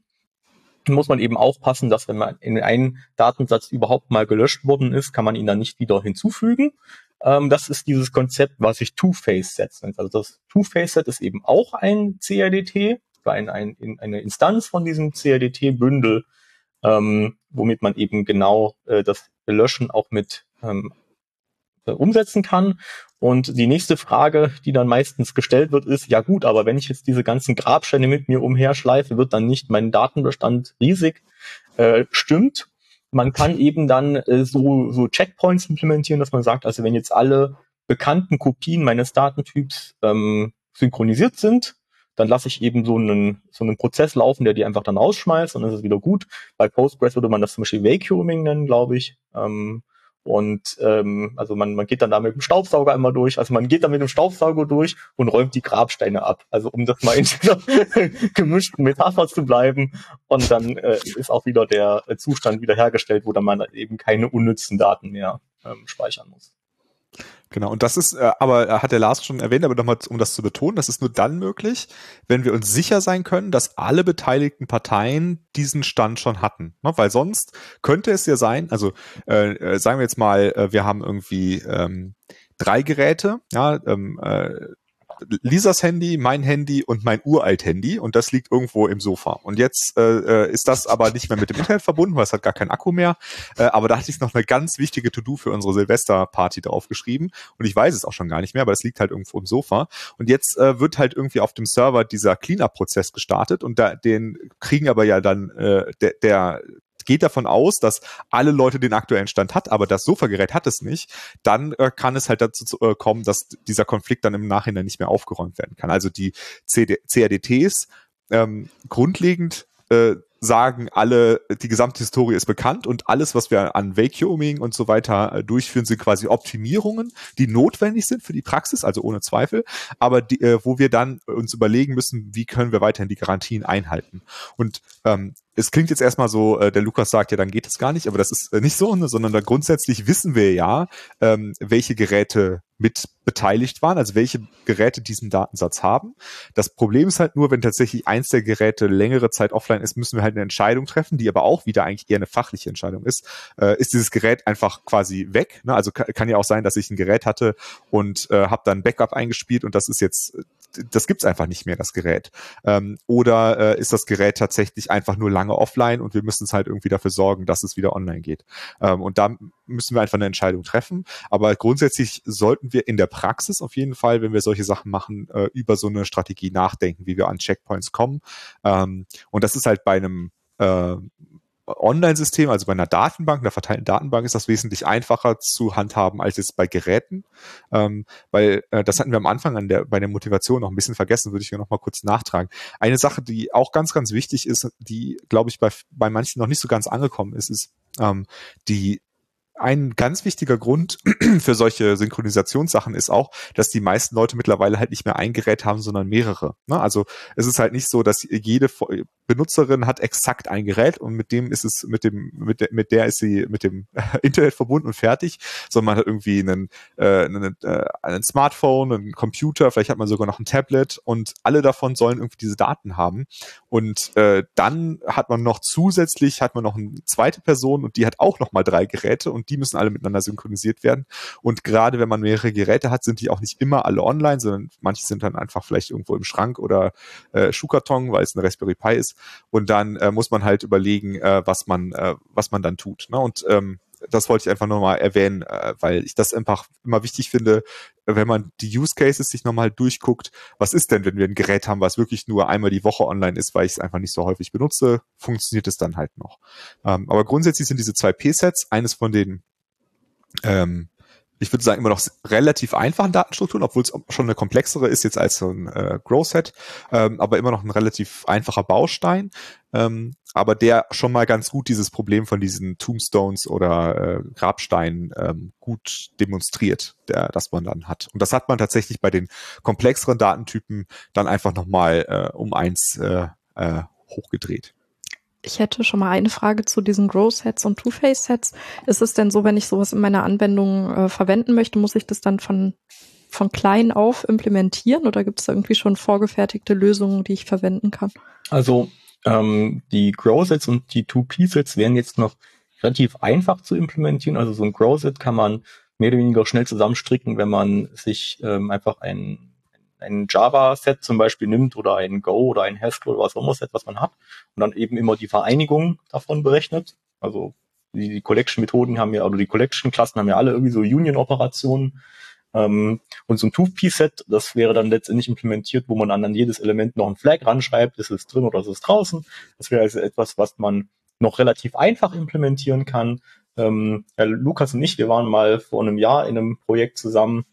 Dann muss man eben aufpassen, dass wenn man in einen Datensatz überhaupt mal gelöscht worden ist, kann man ihn dann nicht wieder hinzufügen. Ähm, das ist dieses Konzept, was sich Two-Phase-Set nennt. Also das Two-Phase-Set ist eben auch ein CRDT, ein, ein, eine Instanz von diesem CRDT-Bündel, ähm, womit man eben genau äh, das Löschen auch mit ähm, äh, umsetzen kann. Und die nächste Frage, die dann meistens gestellt wird, ist, ja gut, aber wenn ich jetzt diese ganzen Grabsteine mit mir umherschleife, wird dann nicht mein Datenbestand riesig? Äh, stimmt. Man kann eben dann äh, so, so Checkpoints implementieren, dass man sagt, also wenn jetzt alle bekannten Kopien meines Datentyps ähm, synchronisiert sind, dann lasse ich eben so einen, so einen Prozess laufen, der die einfach dann rausschmeißt und dann ist es wieder gut. Bei Postgres würde man das zum Beispiel Vacuuming nennen, glaube ich. Ähm, Und ähm, also man, man geht dann da mit dem Staubsauger immer durch. Also man geht da mit dem Staubsauger durch und räumt die Grabsteine ab. Also um das mal in dieser gemischten Metapher zu bleiben. Und dann äh, ist auch wieder der Zustand wiederhergestellt, wo dann man eben keine unnützen Daten mehr ähm, speichern muss. Genau, und das ist, äh, aber äh, hat der Lars schon erwähnt, aber nochmal, um das zu betonen, das ist nur dann möglich, wenn wir uns sicher sein können, dass alle beteiligten Parteien diesen Stand schon hatten. Ne? Weil sonst könnte es ja sein, also äh, äh sagen wir jetzt mal, äh, wir haben irgendwie ähm, drei Geräte, ja, ähm, äh, Lisas Handy, mein Handy und mein uralt Handy und das liegt irgendwo im Sofa. Und jetzt äh, äh, ist das aber nicht mehr mit dem Internet verbunden, weil es hat gar keinen Akku mehr. Äh, aber da hatte ich noch eine ganz wichtige To-Do für unsere Silvesterparty draufgeschrieben und ich weiß es auch schon gar nicht mehr, aber es liegt halt irgendwo im Sofa. Und jetzt äh, wird halt irgendwie auf dem Server dieser Cleanup-Prozess gestartet und da, den kriegen aber ja dann äh, der, der geht davon aus, dass alle Leute den aktuellen Stand hat, aber das Sofagerät hat es nicht, dann äh, kann es halt dazu äh, kommen, dass dieser Konflikt dann im Nachhinein nicht mehr aufgeräumt werden kann. Also die CD CRDTs ähm, grundlegend äh, sagen alle, die gesamte Historie ist bekannt und alles, was wir an Vacuuming und so weiter äh, durchführen, sind quasi Optimierungen, die notwendig sind für die Praxis, also ohne Zweifel, aber die, äh, wo wir dann uns überlegen müssen, wie können wir weiterhin die Garantien einhalten. Und ähm, es klingt jetzt erstmal so, der Lukas sagt ja, dann geht es gar nicht, aber das ist nicht so, sondern da grundsätzlich wissen wir ja, ähm, welche Geräte mit beteiligt waren, also welche Geräte diesen Datensatz haben. Das Problem ist halt nur, wenn tatsächlich eins der Geräte längere Zeit offline ist, müssen wir halt eine Entscheidung treffen, die aber auch wieder eigentlich eher eine fachliche Entscheidung ist. Äh, ist dieses Gerät einfach quasi weg? Ne? Also kann, ja auch sein, dass ich ein Gerät hatte und äh, habe dann Backup eingespielt und das ist jetzt das gibt's einfach nicht mehr, das Gerät. Ähm, oder äh, ist das Gerät tatsächlich einfach nur lange offline und wir müssen es halt irgendwie dafür sorgen, dass es wieder online geht. Ähm, und da müssen wir einfach eine Entscheidung treffen. Aber grundsätzlich sollten wir in der Praxis auf jeden Fall, wenn wir solche Sachen machen, äh, über so eine Strategie nachdenken, wie wir an Checkpoints kommen. Ähm, und das ist halt bei einem äh, Online-System, also bei einer Datenbank, einer verteilten Datenbank, ist das wesentlich einfacher zu handhaben als jetzt bei Geräten, ähm, weil äh, das hatten wir am Anfang an der, bei der Motivation noch ein bisschen vergessen, würde ich hier noch mal kurz nachtragen. Eine Sache, die auch ganz, ganz wichtig ist, die, glaube ich, bei, bei manchen noch nicht so ganz angekommen ist, ist ähm, die ein ganz wichtiger Grund für solche Synchronisationssachen ist auch, dass die meisten Leute mittlerweile halt nicht mehr ein Gerät haben, sondern mehrere. Ne? Also es ist halt nicht so, dass jede Benutzerin hat exakt ein Gerät und mit dem ist es mit dem mit der, mit der ist sie mit dem Internet verbunden und fertig, sondern man hat irgendwie einen, äh, einen, äh, einen Smartphone, einen Computer, vielleicht hat man sogar noch ein Tablet und alle davon sollen irgendwie diese Daten haben und äh, dann hat man noch zusätzlich hat man noch eine zweite Person und die hat auch noch mal drei Geräte und die müssen alle miteinander synchronisiert werden und gerade wenn man mehrere Geräte hat, sind die auch nicht immer alle online, sondern manche sind dann einfach vielleicht irgendwo im Schrank oder äh, Schuhkarton, weil es eine Raspberry Pi ist und dann äh, muss man halt überlegen, äh, was man, äh, was man dann tut. Ne? Und ähm, das wollte ich einfach nochmal erwähnen, äh, weil ich das einfach immer wichtig finde, wenn man die Use Cases sich nochmal durchguckt, was ist denn, wenn wir ein Gerät haben, was wirklich nur einmal die Woche online ist, weil ich es einfach nicht so häufig benutze, funktioniert es dann halt noch. Ähm, aber grundsätzlich sind diese zwei P-Sets, eines von den ähm, ich würde sagen, immer noch relativ einfachen Datenstrukturen, obwohl es schon eine komplexere ist jetzt als so ein äh, Grow-Set, ähm, aber immer noch ein relativ einfacher Baustein, ähm, aber der schon mal ganz gut dieses Problem von diesen Tombstones oder äh, Grabsteinen ähm, gut demonstriert, der, das man dann hat. Und das hat man tatsächlich bei den komplexeren Datentypen dann einfach nochmal äh, um eins äh, äh, hochgedreht. Ich hätte schon mal eine Frage zu diesen Grow-Sets und Two-Face-Sets. Ist es denn so, wenn ich sowas in meiner Anwendung äh, verwenden möchte, muss ich das dann von, von klein auf implementieren oder gibt es da irgendwie schon vorgefertigte Lösungen, die ich verwenden kann? Also ähm, die Grow-Sets und die Two-P-Sets wären jetzt noch relativ einfach zu implementieren. Also so ein Grow-Set kann man mehr oder weniger schnell zusammenstricken, wenn man sich ähm, einfach ein ein Java-Set zum Beispiel nimmt oder ein Go oder ein Haskell oder was auch immer Set, was man hat und dann eben immer die Vereinigung davon berechnet. Also die, die Collection-Methoden haben ja, oder die Collection-Klassen haben ja alle irgendwie so Union-Operationen. Ähm, und so ein Two-Piece-Set, das wäre dann letztendlich implementiert, wo man dann an jedes Element noch ein Flag ranschreibt, ist es drin oder ist es draußen. Das wäre also etwas, was man noch relativ einfach implementieren kann. Ähm, ja, Lukas und ich, wir waren mal vor einem Jahr in einem Projekt zusammen,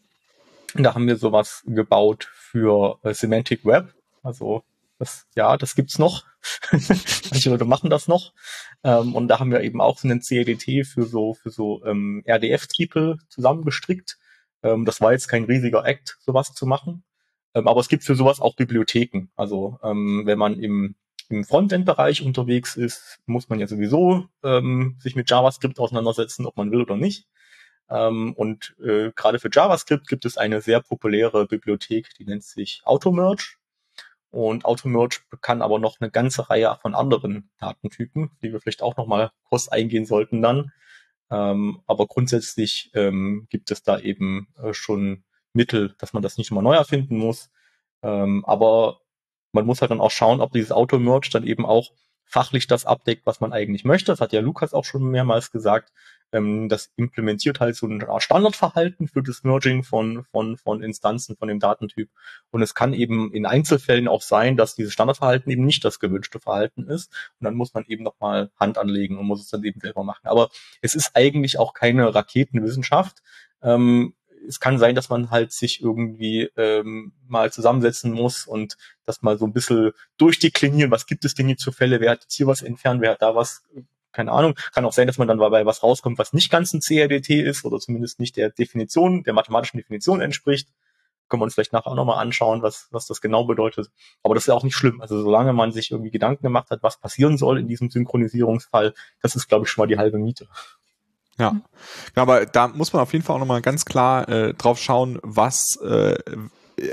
da haben wir sowas gebaut für äh, Semantic Web. Also das, ja, das gibt's noch. Manche Leute machen das noch. Ähm, und da haben wir eben auch so einen CLDT für so, für so ähm, RDF-Triple zusammengestrickt. Ähm, das war jetzt kein riesiger Act, sowas zu machen. Ähm, aber es gibt für sowas auch Bibliotheken. Also ähm, wenn man im, im Frontend-Bereich unterwegs ist, muss man ja sowieso ähm, sich mit JavaScript auseinandersetzen, ob man will oder nicht. Ähm, und äh, gerade für JavaScript gibt es eine sehr populäre Bibliothek, die nennt sich Automerge. Und Automerge kann aber noch eine ganze Reihe von anderen Datentypen, die wir vielleicht auch nochmal kurz eingehen sollten dann. Ähm, aber grundsätzlich ähm, gibt es da eben äh, schon Mittel, dass man das nicht immer neu erfinden muss. Ähm, aber man muss halt dann auch schauen, ob dieses Auto-Merge dann eben auch fachlich das abdeckt, was man eigentlich möchte. Das hat ja Lukas auch schon mehrmals gesagt. Ähm, das implementiert halt so ein Standardverhalten für das Merging von, von, von Instanzen von dem Datentyp. Und es kann eben in Einzelfällen auch sein, dass dieses Standardverhalten eben nicht das gewünschte Verhalten ist. Und dann muss man eben nochmal Hand anlegen und muss es dann eben selber machen. Aber es ist eigentlich auch keine Raketenwissenschaft. Ähm, es kann sein, dass man halt sich irgendwie ähm, mal zusammensetzen muss und das mal so ein bisschen durchdeklinieren, was gibt es denn hier zu Fälle, wer hat jetzt hier was entfernt, wer hat da was, keine Ahnung. Kann auch sein, dass man dann dabei was rauskommt, was nicht ganz ein CRDT ist oder zumindest nicht der Definition, der mathematischen Definition entspricht. Können wir uns vielleicht nachher auch nochmal anschauen, was, was das genau bedeutet. Aber das ist ja auch nicht schlimm. Also solange man sich irgendwie Gedanken gemacht hat, was passieren soll in diesem Synchronisierungsfall, das ist, glaube ich, schon mal die halbe Miete. Ja. ja, aber da muss man auf jeden Fall auch nochmal ganz klar äh, drauf schauen, was äh,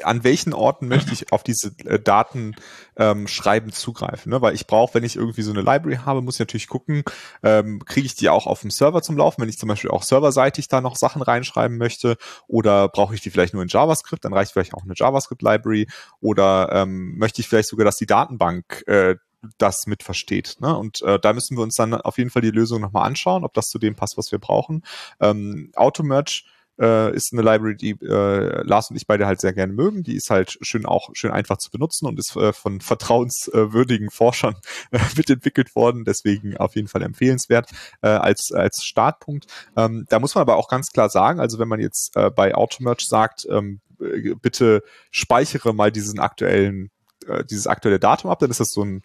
an welchen Orten möchte ich auf diese äh, Daten ähm, schreiben zugreifen. Ne? Weil ich brauche, wenn ich irgendwie so eine Library habe, muss ich natürlich gucken, ähm, kriege ich die auch auf dem Server zum Laufen, wenn ich zum Beispiel auch serverseitig da noch Sachen reinschreiben möchte oder brauche ich die vielleicht nur in JavaScript, dann reicht vielleicht auch eine JavaScript-Library oder ähm, möchte ich vielleicht sogar, dass die Datenbank äh, das mit versteht. Ne? Und äh, da müssen wir uns dann auf jeden Fall die Lösung nochmal anschauen, ob das zu dem passt, was wir brauchen. Ähm, Automerge äh, ist eine Library, die äh, Lars und ich beide halt sehr gerne mögen. Die ist halt schön auch schön einfach zu benutzen und ist äh, von vertrauenswürdigen Forschern äh, mitentwickelt worden. Deswegen auf jeden Fall empfehlenswert äh, als als Startpunkt. Ähm, da muss man aber auch ganz klar sagen, also wenn man jetzt äh, bei Automerge sagt, ähm, bitte speichere mal diesen aktuellen äh, dieses aktuelle Datum ab, dann ist das so ein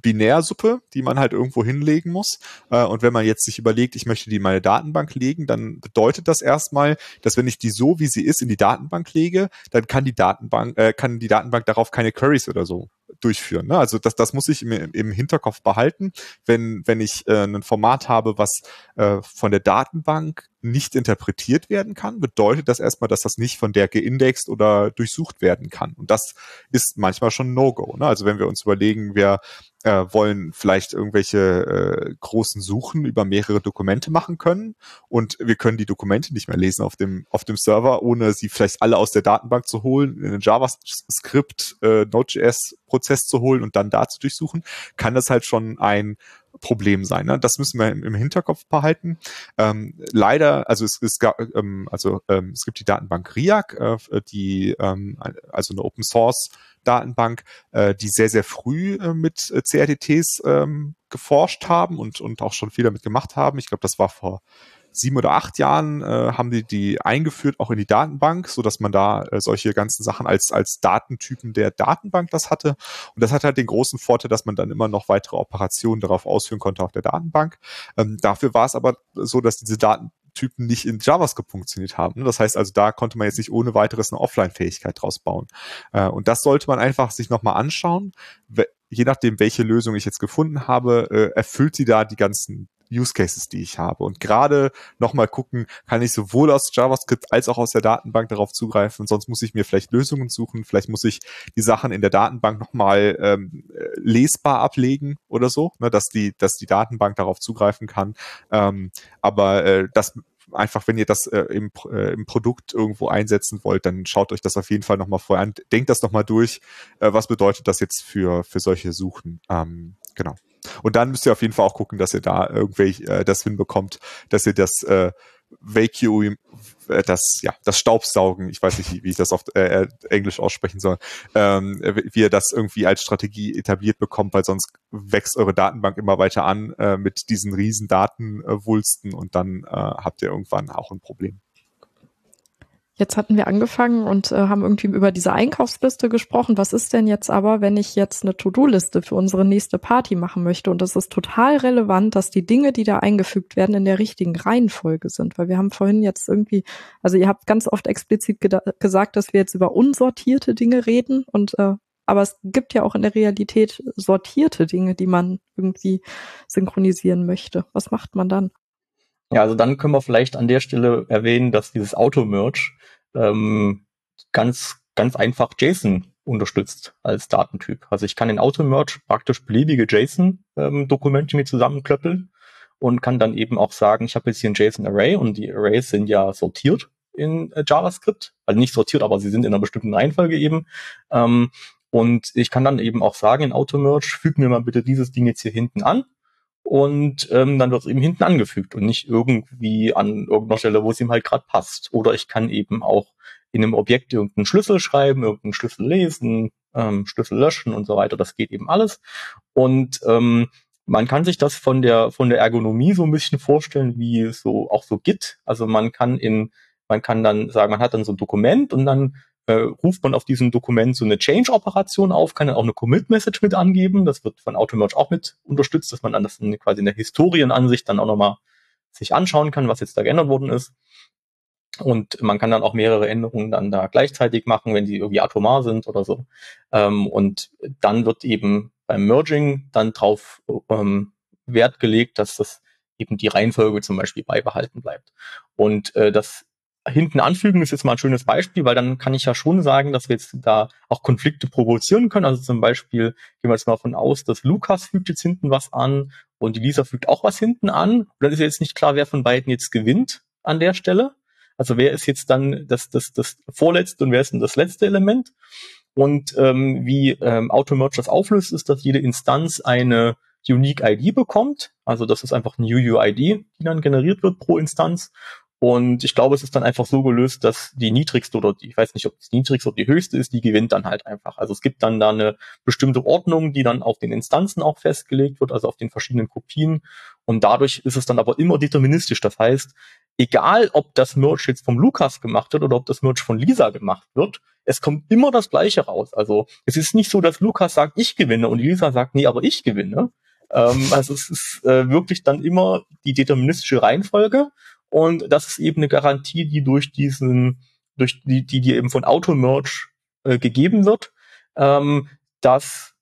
Binärsuppe, die man halt irgendwo hinlegen muss. Äh, und wenn man jetzt sich überlegt, ich möchte die in meine Datenbank legen, dann bedeutet das erstmal, dass wenn ich die so, wie sie ist, in die Datenbank lege, dann kann die Datenbank, äh, kann die Datenbank darauf keine Queries oder so durchführen. Ne? Also das, das muss ich im, im Hinterkopf behalten, wenn, wenn ich äh, ein Format habe, was äh, von der Datenbank nicht interpretiert werden kann, bedeutet das erstmal, dass das nicht von der geindext oder durchsucht werden kann. Und das ist manchmal schon No-Go. Ne? Also wenn wir uns überlegen, wir äh, wollen vielleicht irgendwelche äh, großen Suchen über mehrere Dokumente machen können und wir können die Dokumente nicht mehr lesen auf dem auf dem Server, ohne sie vielleicht alle aus der Datenbank zu holen, in den JavaScript äh, Node.js Prozess zu holen und dann da zu durchsuchen, kann das halt schon ein Problem sein. Ne? Das müssen wir im, Hinterkopf behalten. Ähm, leider, also es, es, gab, ähm, also, ähm, es gibt die Datenbank RIAC, äh, die ähm, also eine Open Source Datenbank, äh, die sehr, sehr früh äh, mit äh, CRTTs ähm, geforscht haben und, und auch schon viel damit gemacht haben. Ich glaube, das war vor sieben oder acht Jahren äh, haben die die eingeführt auch in die Datenbank, so dass man da äh, solche ganzen Sachen als als Datentypen der Datenbank das hatte. Und das hat halt den großen Vorteil, dass man dann immer noch weitere Operationen darauf ausführen konnte auf der Datenbank. Ähm, dafür war es aber so, dass diese Daten Typen nicht in JavaScript funktioniert haben. Das heißt also, da konnte man jetzt nicht ohne weiteres eine Offline-Fähigkeit draus bauen. Äh, und das sollte man einfach sich nochmal anschauen. Je nachdem, welche Lösung ich jetzt gefunden habe, äh, erfüllt sie da die ganzen Use Cases, die ich habe. Und gerade nochmal gucken, kann ich sowohl aus JavaScript als auch aus der Datenbank darauf zugreifen. Sonst muss ich mir vielleicht Lösungen suchen. Vielleicht muss ich die Sachen in der Datenbank nochmal ähm, lesbar ablegen oder so, ne, dass die, dass die Datenbank darauf zugreifen kann. Ähm, aber äh, das einfach, wenn ihr das äh, im, äh, im Produkt irgendwo einsetzen wollt, dann schaut euch das auf jeden Fall nochmal vorher an. Denkt das nochmal durch. Äh, was bedeutet das jetzt für, für solche Suchen? Ähm, genau. Und dann müsst ihr auf jeden Fall auch gucken, dass ihr da irgendwie äh, das hinbekommt, dass ihr das äh, Vacuum, äh, das, ja, das Staubsaugen, ich weiß nicht, wie ich das auf äh, äh, Englisch aussprechen soll, ähm, wie ihr das irgendwie als Strategie etabliert bekommt, weil sonst wächst eure Datenbank immer weiter an äh, mit diesen riesen Datenwulsten und dann äh, habt ihr irgendwann auch ein Problem. Jetzt hatten wir angefangen und äh, haben irgendwie über diese Einkaufsliste gesprochen. Was ist denn jetzt aber, wenn ich jetzt eine To-Do-Liste für unsere nächste Party machen möchte? Und es ist total relevant, dass die Dinge, die da eingefügt werden, in der richtigen Reihenfolge sind. Weil wir haben vorhin jetzt irgendwie, also ihr habt ganz oft explizit gesagt, dass wir jetzt über unsortierte Dinge reden und äh, aber es gibt ja auch in der Realität sortierte Dinge, die man irgendwie synchronisieren möchte. Was macht man dann? Ja, also dann können wir vielleicht an der Stelle erwähnen, dass dieses Auto-Merge ähm, ganz, ganz einfach JSON unterstützt als Datentyp. Also ich kann in Auto-Merge praktisch beliebige JSON-Dokumente ähm, mir zusammenklöppeln und kann dann eben auch sagen, ich habe jetzt hier ein JSON-Array und die Arrays sind ja sortiert in äh, JavaScript. Also nicht sortiert, aber sie sind in einer bestimmten Reihenfolge eben. Ähm, und ich kann dann eben auch sagen in Auto-Merge, füg mir mal bitte dieses Ding jetzt hier hinten an und ähm, dann wird es eben hinten angefügt und nicht irgendwie an irgendeiner Stelle, wo es ihm halt gerade passt. Oder ich kann eben auch in einem Objekt irgendeinen Schlüssel schreiben, irgendeinen Schlüssel lesen, ähm, Schlüssel löschen und so weiter. Das geht eben alles. Und ähm, man kann sich das von der von der Ergonomie so ein bisschen vorstellen, wie so auch so Git. Also man kann in man kann dann sagen, man hat dann so ein Dokument und dann äh, ruft man auf diesem Dokument so eine Change-Operation auf, kann dann auch eine Commit-Message mit angeben. Das wird von Automerge auch mit unterstützt, dass man dann das in, quasi in der Historienansicht dann auch nochmal sich anschauen kann, was jetzt da geändert worden ist. Und man kann dann auch mehrere Änderungen dann da gleichzeitig machen, wenn die irgendwie atomar sind oder so. Ähm, und dann wird eben beim Merging dann drauf ähm, Wert gelegt, dass das eben die Reihenfolge zum Beispiel beibehalten bleibt. Und äh, das hinten anfügen ist jetzt mal ein schönes Beispiel, weil dann kann ich ja schon sagen, dass wir jetzt da auch Konflikte provozieren können. Also zum Beispiel gehen wir jetzt mal von aus, dass Lukas fügt jetzt hinten was an und die Lisa fügt auch was hinten an. Und dann ist jetzt nicht klar, wer von beiden jetzt gewinnt an der Stelle. Also wer ist jetzt dann das, das, das vorletzte und wer ist denn das letzte Element? Und ähm, wie ähm, Automerge das auflöst, ist, dass jede Instanz eine Unique ID bekommt. Also das ist einfach eine UUID, die dann generiert wird pro Instanz. Und ich glaube, es ist dann einfach so gelöst, dass die niedrigste oder die, ich weiß nicht, ob es die niedrigste oder die höchste ist, die gewinnt dann halt einfach. Also es gibt dann da eine bestimmte Ordnung, die dann auf den Instanzen auch festgelegt wird, also auf den verschiedenen Kopien. Und dadurch ist es dann aber immer deterministisch. Das heißt, egal ob das Merge jetzt vom Lukas gemacht wird oder ob das Merge von Lisa gemacht wird, es kommt immer das Gleiche raus. Also es ist nicht so, dass Lukas sagt, ich gewinne und Lisa sagt, nee, aber ich gewinne. Ähm, also es ist äh, wirklich dann immer die deterministische Reihenfolge. Und das ist eben eine Garantie, die durch diesen, durch die, die dir eben von Auto-Merge äh, gegeben wird, ähm, dass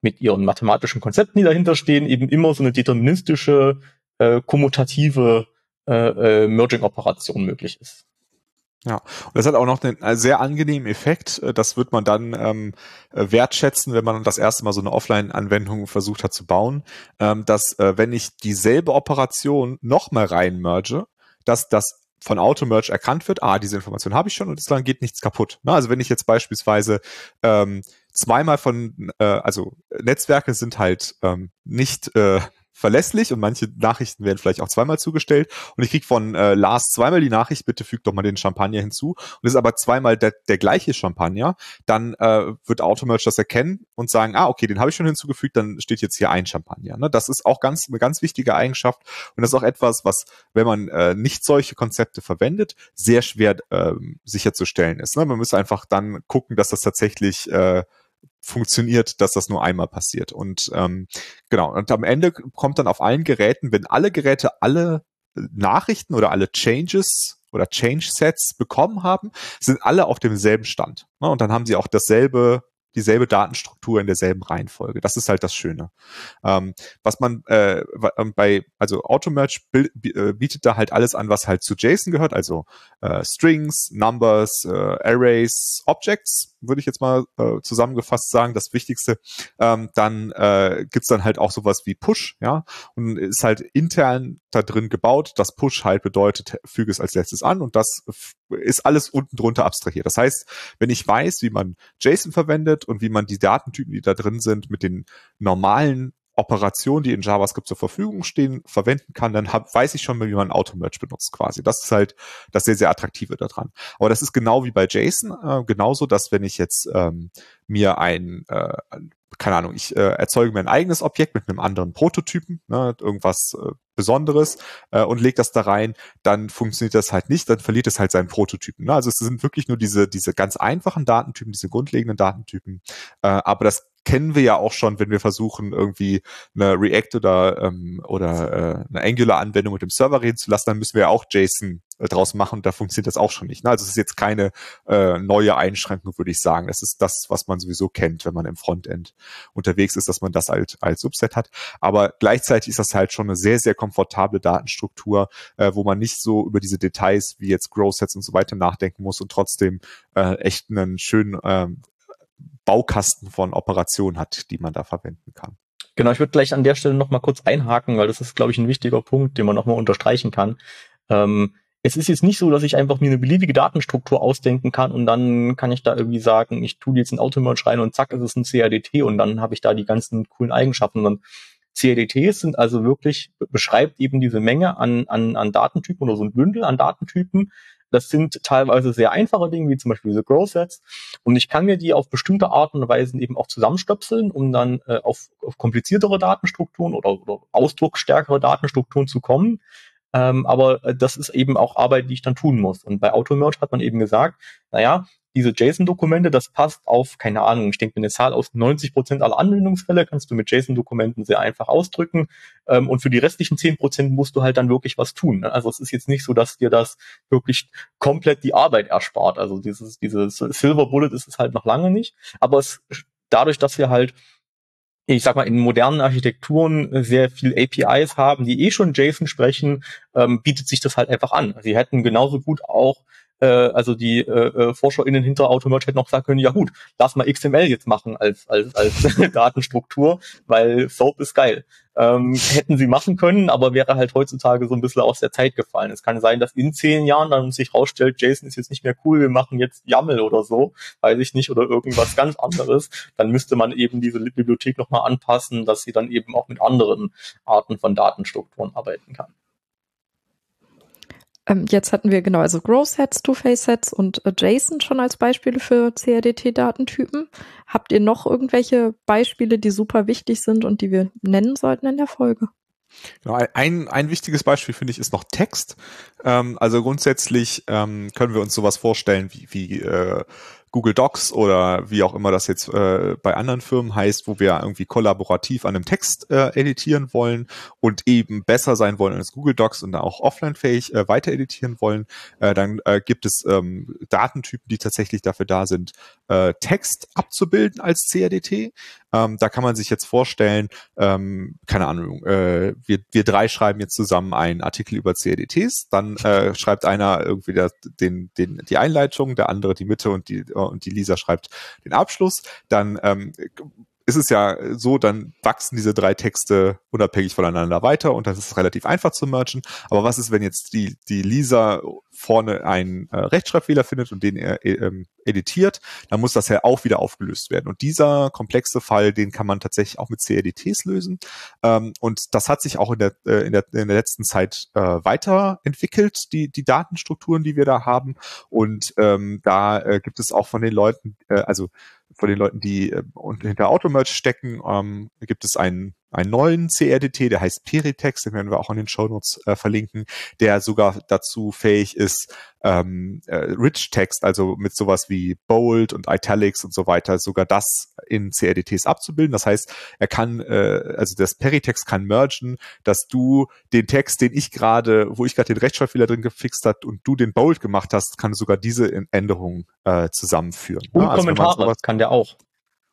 mit ihren mathematischen Konzepten, die dahinter stehen, eben immer so eine deterministische, äh, kommutative äh, äh, Merging-Operation möglich ist. Ja, und das hat auch noch einen sehr angenehmen Effekt. Äh, das wird man dann ähm, äh, wertschätzen, wenn man das erste Mal so eine Offline-Anwendung versucht hat zu bauen, ähm, dass äh, wenn ich dieselbe Operation nochmal rein merge, dass das von Automerge erkannt wird, ah, diese Information habe ich schon und dann geht nichts kaputt. Ne? Also wenn ich jetzt beispielsweise ähm, zweimal von, äh, also Netzwerke sind halt ähm, nicht äh, verlässlich und manche Nachrichten werden vielleicht auch zweimal zugestellt und ich krieg von äh, Lars zweimal die Nachricht, bitte fügt doch mal den Champagner hinzu und es ist aber zweimal der, der gleiche Champagner, dann äh, wird Automerge das erkennen und sagen, ah, okay, den habe ich schon hinzugefügt, dann steht jetzt hier ein Champagner. Ne? Das ist auch ganz eine ganz wichtige Eigenschaft und das ist auch etwas, was, wenn man äh, nicht solche Konzepte verwendet, sehr schwer äh, sicherzustellen ist. Ne? Man muss einfach dann gucken, dass das tatsächlich äh, funktioniert, dass das nur einmal passiert. Und ähm, genau, und am Ende kommt dann auf allen Geräten, wenn alle Geräte alle Nachrichten oder alle Changes oder Change Sets bekommen haben, sind alle auf demselben Stand. Ne? Und dann haben sie auch dasselbe dieselbe Datenstruktur in derselben Reihenfolge. Das ist halt das Schöne. Ähm, was man äh, ähm, bei, also Automerge äh, bietet da halt alles an, was halt zu JSON gehört, also äh, Strings, Numbers, äh, Arrays, Objects, würde ich jetzt mal äh, zusammengefasst sagen, das Wichtigste. Ähm, dann äh, gibt's dann halt auch sowas wie Push, ja, und ist halt intern da drin gebaut. Das Push halt bedeutet, füge es als letztes an und das ist alles unten drunter abstrahiert. Das heißt, wenn ich weiß, wie man JSON verwendet und wie man die Datentypen, die da drin sind, mit den normalen Operationen, die in JavaScript zur Verfügung stehen, verwenden kann, dann hab, weiß ich schon, wie man Auto-Merge benutzt quasi. Das ist halt das sehr, sehr attraktive daran. Aber das ist genau wie bei JSON, äh, genauso, dass wenn ich jetzt ähm, mir ein, äh, keine Ahnung, ich äh, erzeuge mir ein eigenes Objekt mit einem anderen Prototypen, ne, irgendwas äh, Besonderes äh, und lege das da rein, dann funktioniert das halt nicht, dann verliert es halt seinen Prototypen. Ne? Also es sind wirklich nur diese, diese ganz einfachen Datentypen, diese grundlegenden Datentypen, äh, aber das kennen wir ja auch schon, wenn wir versuchen, irgendwie eine React oder, ähm, oder äh, eine Angular-Anwendung mit dem Server reden zu lassen, dann müssen wir ja auch JSON äh, draus machen. Da funktioniert das auch schon nicht. Ne? Also es ist jetzt keine äh, neue Einschränkung, würde ich sagen. Es ist das, was man sowieso kennt, wenn man im Frontend unterwegs ist, dass man das halt als Subset hat. Aber gleichzeitig ist das halt schon eine sehr, sehr komfortable Datenstruktur, äh, wo man nicht so über diese Details wie jetzt Growth Sets und so weiter nachdenken muss und trotzdem äh, echt einen schönen ähm, Baukasten von Operationen hat, die man da verwenden kann. Genau, ich würde gleich an der Stelle nochmal kurz einhaken, weil das ist, glaube ich, ein wichtiger Punkt, den man nochmal unterstreichen kann. Ähm, es ist jetzt nicht so, dass ich einfach mir eine beliebige Datenstruktur ausdenken kann und dann kann ich da irgendwie sagen, ich tue jetzt ein Automerge rein und zack, es ist ein CRDT und dann habe ich da die ganzen coolen Eigenschaften. Und CRDTs sind also wirklich, beschreibt eben diese Menge an, an, an Datentypen oder so ein Bündel an Datentypen, das sind teilweise sehr einfache Dinge, wie zum Beispiel diese Grow Sets. Und ich kann mir die auf bestimmte Arten und Weisen eben auch zusammenstöpseln, um dann äh, auf, auf kompliziertere Datenstrukturen oder, oder ausdrucksstärkere Datenstrukturen zu kommen. Ähm, aber äh, das ist eben auch Arbeit, die ich dann tun muss. Und bei Automerge hat man eben gesagt, naja, diese JSON-Dokumente, das passt auf, keine Ahnung, ich denke mir eine Zahl aus 90 Prozent aller Anwendungsfälle kannst du mit JSON-Dokumenten sehr einfach ausdrücken. Ähm, und für die restlichen 10 Prozent musst du halt dann wirklich was tun. Ne? Also es ist jetzt nicht so, dass dir das wirklich komplett die Arbeit erspart. Also dieses, dieses Silver Bullet ist es halt noch lange nicht. Aber es, dadurch, dass wir halt ich sag mal, in modernen Architekturen sehr viel APIs haben, die eh schon JSON sprechen, ähm, bietet sich das halt einfach an. Sie hätten genauso gut auch äh, also die äh, äh ForscherInnen hinter Automerge hätten noch sagen können, ja gut, lass mal XML jetzt machen als, als, als Datenstruktur, weil Soap ist geil. Ähm, hätten sie machen können, aber wäre halt heutzutage so ein bisschen aus der Zeit gefallen. Es kann sein, dass in zehn Jahren dann sich rausstellt, JSON ist jetzt nicht mehr cool, wir machen jetzt YAML oder so, weiß ich nicht, oder irgendwas ganz anderes. Dann müsste man eben diese Bibliothek nochmal anpassen, dass sie dann eben auch mit anderen Arten von Datenstrukturen arbeiten kann. Ähm, jetzt hatten wir genau, also Grow-Sets, Two-Face-Sets und äh, JSON schon als Beispiele für CRDT-Datentypen. Habt ihr noch irgendwelche Beispiele, die super wichtig sind und die wir nennen sollten in der Folge? Genau, ein, ein wichtiges Beispiel finde ich ist noch Text. Ähm, also grundsätzlich ähm, können wir uns sowas vorstellen wie, wie äh, Google Docs oder wie auch immer das jetzt äh, bei anderen Firmen heißt, wo wir irgendwie kollaborativ an einem Text äh, editieren wollen und eben besser sein wollen als Google Docs und auch offline-fähig äh, weiter editieren wollen, äh, dann äh, gibt es ähm, Datentypen, die tatsächlich dafür da sind, äh, Text abzubilden als CRDT. Ähm, da kann man sich jetzt vorstellen, ähm, keine Ahnung, äh, wir, wir drei schreiben jetzt zusammen einen Artikel über CRDTs, dann äh, schreibt einer irgendwie der, den, den, die Einleitung, der andere die Mitte und die, und die Lisa schreibt den Abschluss. Dann ähm, ist es ja so, dann wachsen diese drei Texte unabhängig voneinander weiter und das ist relativ einfach zu mergen. Aber was ist, wenn jetzt die, die Lisa vorne einen äh, Rechtschreibfehler findet und den er äh, ähm, editiert, dann muss das ja auch wieder aufgelöst werden. Und dieser komplexe Fall, den kann man tatsächlich auch mit CRDTs lösen. Ähm, und das hat sich auch in der, äh, in der, in der letzten Zeit äh, weiterentwickelt, die, die Datenstrukturen, die wir da haben. Und ähm, da äh, gibt es auch von den Leuten, äh, also von den Leuten, die äh, hinter Automerge stecken, ähm, gibt es einen einen neuen CRDT, der heißt Peritext, den werden wir auch in den Shownotes äh, verlinken, der sogar dazu fähig ist, ähm, äh, Rich Text, also mit sowas wie Bold und Italics und so weiter, sogar das in CRDTs abzubilden. Das heißt, er kann, äh, also das Peritext kann mergen, dass du den Text, den ich gerade, wo ich gerade den Rechtschreibfehler drin gefixt hat und du den Bold gemacht hast, kann sogar diese Änderungen äh, zusammenführen. Und ja, also Kommentare kann der auch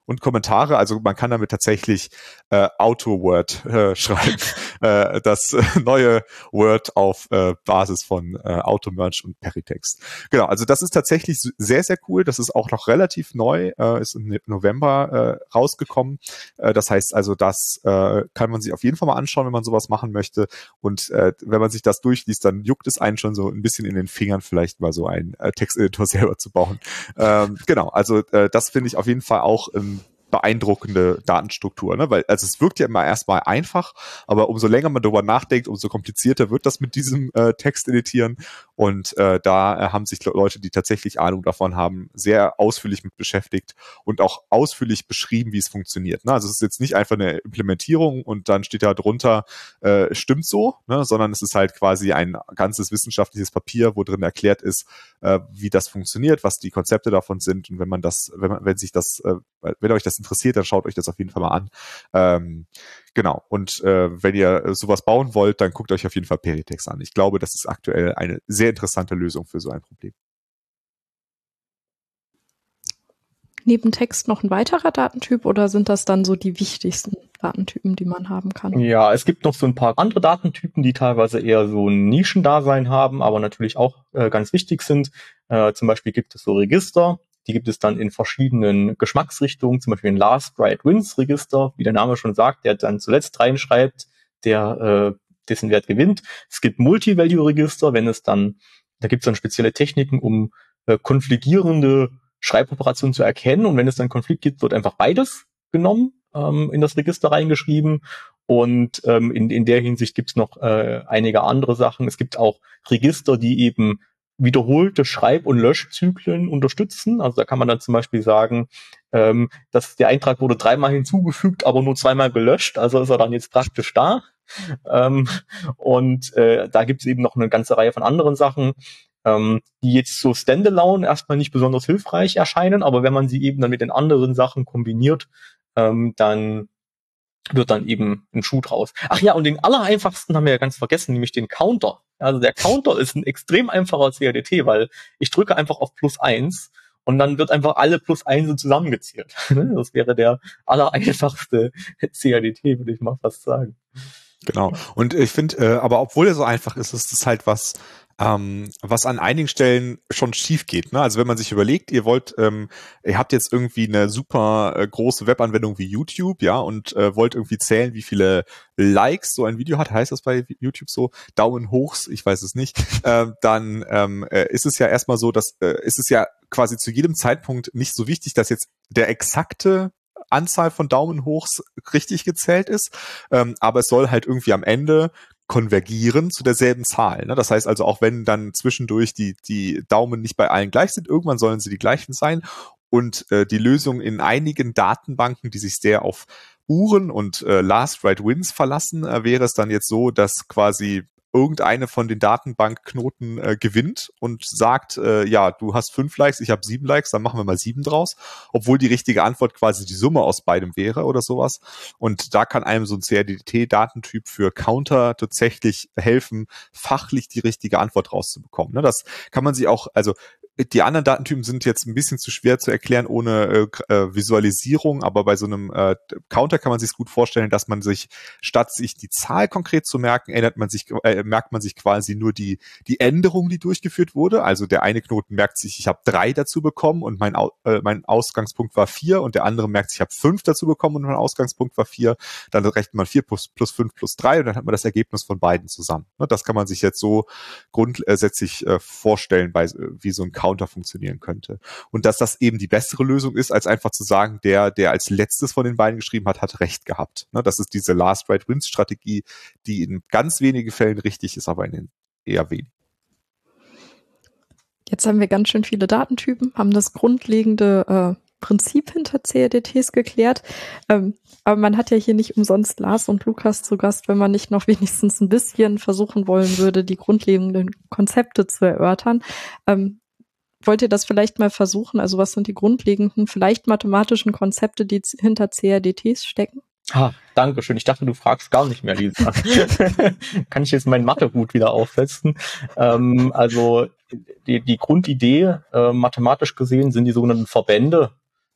und Kommentare. Also man kann damit tatsächlich äh, Auto-Word äh, schreiben. äh, das neue Word auf äh, Basis von äh, Auto-Merge und Peritext. Genau, also das ist tatsächlich sehr, sehr cool. Das ist auch noch relativ neu, äh, ist im November äh, rausgekommen. Äh, das heißt also, das äh, kann man sich auf jeden Fall mal anschauen, wenn man sowas machen möchte. Und äh, wenn man sich das durchliest, dann juckt es einen schon so ein bisschen in den Fingern, vielleicht mal so einen äh, Texteditor selber zu bauen. Ähm, genau, also äh, das finde ich auf jeden Fall auch ähm, beeindruckende Datenstruktur, ne? Weil, also es wirkt ja immer erstmal einfach, aber umso länger man darüber nachdenkt, umso komplizierter wird das mit diesem äh, Text editieren. Und äh, da äh, haben sich Leute, die tatsächlich Ahnung davon haben, sehr ausführlich mit beschäftigt und auch ausführlich beschrieben, wie es funktioniert. Ne? Also es ist jetzt nicht einfach eine Implementierung und dann steht da drunter, äh, stimmt so, ne? sondern es ist halt quasi ein ganzes wissenschaftliches Papier, wo drin erklärt ist, äh, wie das funktioniert, was die Konzepte davon sind. Und wenn man das, wenn man, wenn sich das, äh, wenn euch das interessiert, dann schaut euch das auf jeden Fall mal an. Ähm, genau. Und äh, wenn ihr sowas bauen wollt, dann guckt euch auf jeden Fall Peritex an. Ich glaube, das ist aktuell eine sehr interessante Lösung für so ein Problem. Neben Text noch ein weiterer Datentyp oder sind das dann so die wichtigsten Datentypen, die man haben kann? Ja, es gibt noch so ein paar andere Datentypen, die teilweise eher so ein Nischendasein haben, aber natürlich auch äh, ganz wichtig sind. Äh, zum Beispiel gibt es so Register, die gibt es dann in verschiedenen Geschmacksrichtungen, zum Beispiel ein Last Write Wins Register, wie der Name schon sagt, der dann zuletzt reinschreibt, der äh, dessen Wert gewinnt. Es gibt Multi-Value-Register, wenn es dann, da gibt es dann spezielle Techniken, um äh, konfligierende Schreiboperationen zu erkennen. Und wenn es dann Konflikt gibt, wird einfach beides genommen, ähm, in das Register reingeschrieben. Und ähm, in, in der Hinsicht gibt es noch äh, einige andere Sachen. Es gibt auch Register, die eben wiederholte Schreib- und Löschzyklen unterstützen. Also da kann man dann zum Beispiel sagen, ähm, dass der Eintrag wurde dreimal hinzugefügt, aber nur zweimal gelöscht, also ist er dann jetzt praktisch da. Ähm, und äh, da gibt es eben noch eine ganze Reihe von anderen Sachen, ähm, die jetzt so standalone erstmal nicht besonders hilfreich erscheinen, aber wenn man sie eben dann mit den anderen Sachen kombiniert, ähm, dann wird dann eben ein Schuh draus. Ach ja, und den allereinfachsten haben wir ja ganz vergessen, nämlich den Counter. Also der Counter ist ein extrem einfacher CADT, weil ich drücke einfach auf plus eins und dann wird einfach alle plus eins zusammengezählt. Das wäre der allereinfachste CADT, würde ich mal fast sagen. Genau. Und ich finde, äh, aber obwohl er so einfach ist, ist es halt was, ähm, was an einigen Stellen schon schief geht. Ne? Also wenn man sich überlegt, ihr wollt, ähm, ihr habt jetzt irgendwie eine super äh, große Webanwendung wie YouTube, ja, und äh, wollt irgendwie zählen, wie viele Likes so ein Video hat, heißt das bei YouTube so, Daumen hochs, ich weiß es nicht, äh, dann ähm, äh, ist es ja erstmal so, dass äh, ist es ja quasi zu jedem Zeitpunkt nicht so wichtig, dass jetzt der exakte Anzahl von Daumen hochs richtig gezählt ist, ähm, aber es soll halt irgendwie am Ende konvergieren zu derselben Zahl. Ne? Das heißt also, auch wenn dann zwischendurch die, die Daumen nicht bei allen gleich sind, irgendwann sollen sie die gleichen sein. Und äh, die Lösung in einigen Datenbanken, die sich sehr auf Uhren und äh, Last Write Wins verlassen, äh, wäre es dann jetzt so, dass quasi irgendeine von den Datenbankknoten äh, gewinnt und sagt, äh, ja, du hast fünf Likes, ich habe sieben Likes, dann machen wir mal sieben draus, obwohl die richtige Antwort quasi die Summe aus beidem wäre oder sowas. Und da kann einem so ein CRDT-Datentyp für Counter tatsächlich helfen, fachlich die richtige Antwort rauszubekommen. Ne? Das kann man sich auch, also die anderen Datentypen sind jetzt ein bisschen zu schwer zu erklären ohne äh, äh, Visualisierung, aber bei so einem äh, Counter kann man sich gut vorstellen, dass man sich statt sich die Zahl konkret zu merken, erinnert man sich äh, merkt man sich quasi nur die die Änderung, die durchgeführt wurde. Also der eine Knoten merkt sich, ich habe drei dazu bekommen und mein äh, mein Ausgangspunkt war vier und der andere merkt sich, ich habe fünf dazu bekommen und mein Ausgangspunkt war vier. Dann rechnet man vier plus plus fünf plus drei und dann hat man das Ergebnis von beiden zusammen. Ne, das kann man sich jetzt so grundsätzlich äh, vorstellen, bei wie so ein Counter Counter funktionieren könnte. Und dass das eben die bessere Lösung ist, als einfach zu sagen, der, der als letztes von den beiden geschrieben hat, hat recht gehabt. Ne, das ist diese Last Right Wins Strategie, die in ganz wenigen Fällen richtig ist, aber in den eher wenigen. Jetzt haben wir ganz schön viele Datentypen, haben das grundlegende äh, Prinzip hinter CRDTs geklärt. Ähm, aber man hat ja hier nicht umsonst Lars und Lukas zu Gast, wenn man nicht noch wenigstens ein bisschen versuchen wollen würde, die grundlegenden Konzepte zu erörtern. Ähm, wollt ihr das vielleicht mal versuchen? Also was sind die grundlegenden, vielleicht mathematischen Konzepte, die hinter CRDTs stecken? Ah, danke schön. Ich dachte, du fragst gar nicht mehr, Lisa. Kann ich jetzt meinen Mathehut wieder aufsetzen? Ähm, also die, die Grundidee, äh, mathematisch gesehen, sind die sogenannten Verbände.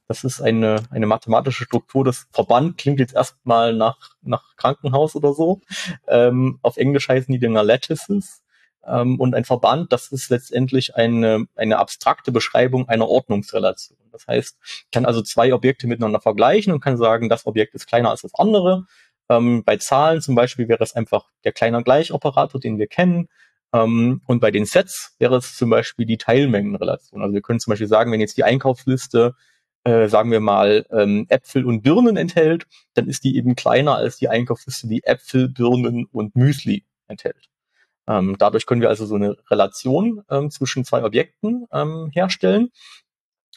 Das ist eine, eine mathematische Struktur. Das Verband klingt jetzt erstmal nach, nach Krankenhaus oder so. Ähm, auf Englisch heißen die Dinger Lattices. Ähm, und ein Verband, das ist letztendlich eine, eine abstrakte Beschreibung einer Ordnungsrelation. Das heißt, ich kann also zwei Objekte miteinander vergleichen und kann sagen, das Objekt ist kleiner als das andere. Ähm, bei Zahlen zum Beispiel wäre es einfach der kleiner Gleichoperator, den wir kennen. Ähm, und bei den Sets wäre es zum Beispiel die Teilmengenrelation. Also wir können zum Beispiel sagen, wenn jetzt die Einkaufsliste äh, sagen wir mal, ähm, Äpfel und Birnen enthält, dann ist die eben kleiner als die Einkaufsliste, die Äpfel, Birnen und Müsli enthält. Ähm, dadurch können wir also so eine Relation ähm, zwischen zwei Objekten ähm, herstellen.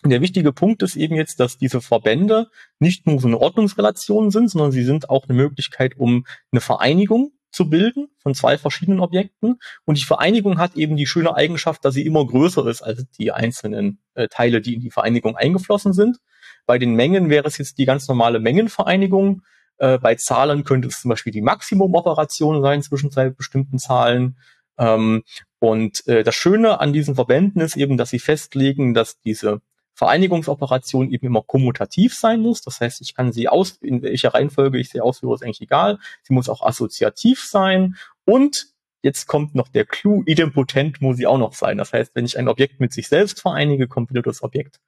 Und der wichtige Punkt ist eben jetzt, dass diese Verbände nicht nur so eine Ordnungsrelation sind, sondern sie sind auch eine Möglichkeit, um eine Vereinigung zu bilden von zwei verschiedenen Objekten. Und die Vereinigung hat eben die schöne Eigenschaft, dass sie immer größer ist als die einzelnen äh, Teile, die in die Vereinigung eingeflossen sind. Bei den Mengen wäre es jetzt die ganz normale Mengenvereinigung. Äh, bei Zahlen könnte es zum Beispiel die Maximumoperation sein zwischen zwei bestimmten Zahlen. Ähm, und äh, das Schöne an diesen Verbänden ist eben, dass sie festlegen, dass diese Vereinigungsoperation eben immer kommutativ sein muss. Das heißt, ich kann sie aus, in welcher Reihenfolge ich sie ausführe, ist eigentlich egal. Sie muss auch assoziativ sein und jetzt kommt noch der Clou, idempotent muss sie auch noch sein. Das heißt, wenn ich ein Objekt mit sich selbst vereinige, kommt wieder das Objekt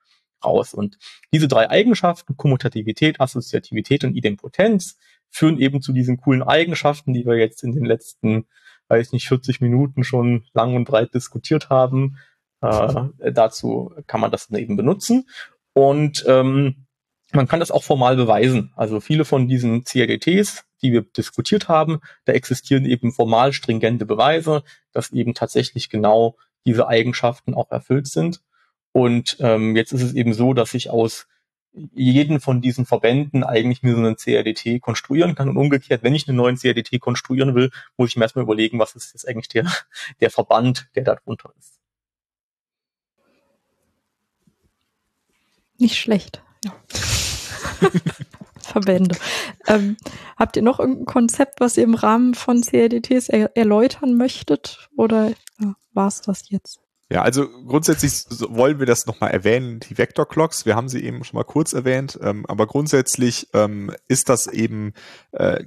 raus. Und diese drei Eigenschaften, Kommutativität, Assoziativität und Idempotenz, führen eben zu diesen coolen Eigenschaften, die wir jetzt in den letzten, weiß nicht, 40 Minuten schon lang und breit diskutiert haben. Äh, dazu kann man das dann eben benutzen. Und ähm, man kann das auch formal beweisen. Also viele von diesen CRDTs, die wir diskutiert haben, da existieren eben formal stringente Beweise, dass eben tatsächlich genau diese Eigenschaften auch erfüllt sind. Und ähm, jetzt ist es eben so, dass ich aus jeden von diesen Verbänden eigentlich mir so einen CRDT konstruieren kann. Und umgekehrt, wenn ich einen neuen CRDT konstruieren will, muss ich mir erstmal überlegen, was ist jetzt eigentlich der, der Verband, der darunter ist. Nicht schlecht. Ja. Verbände. Ähm, habt ihr noch irgendein Konzept, was ihr im Rahmen von CRDTs er erläutern möchtet? Oder ja, war es das jetzt? Ja, also grundsätzlich wollen wir das nochmal erwähnen, die Vector Clocks. Wir haben sie eben schon mal kurz erwähnt, ähm, aber grundsätzlich ähm, ist das eben, äh,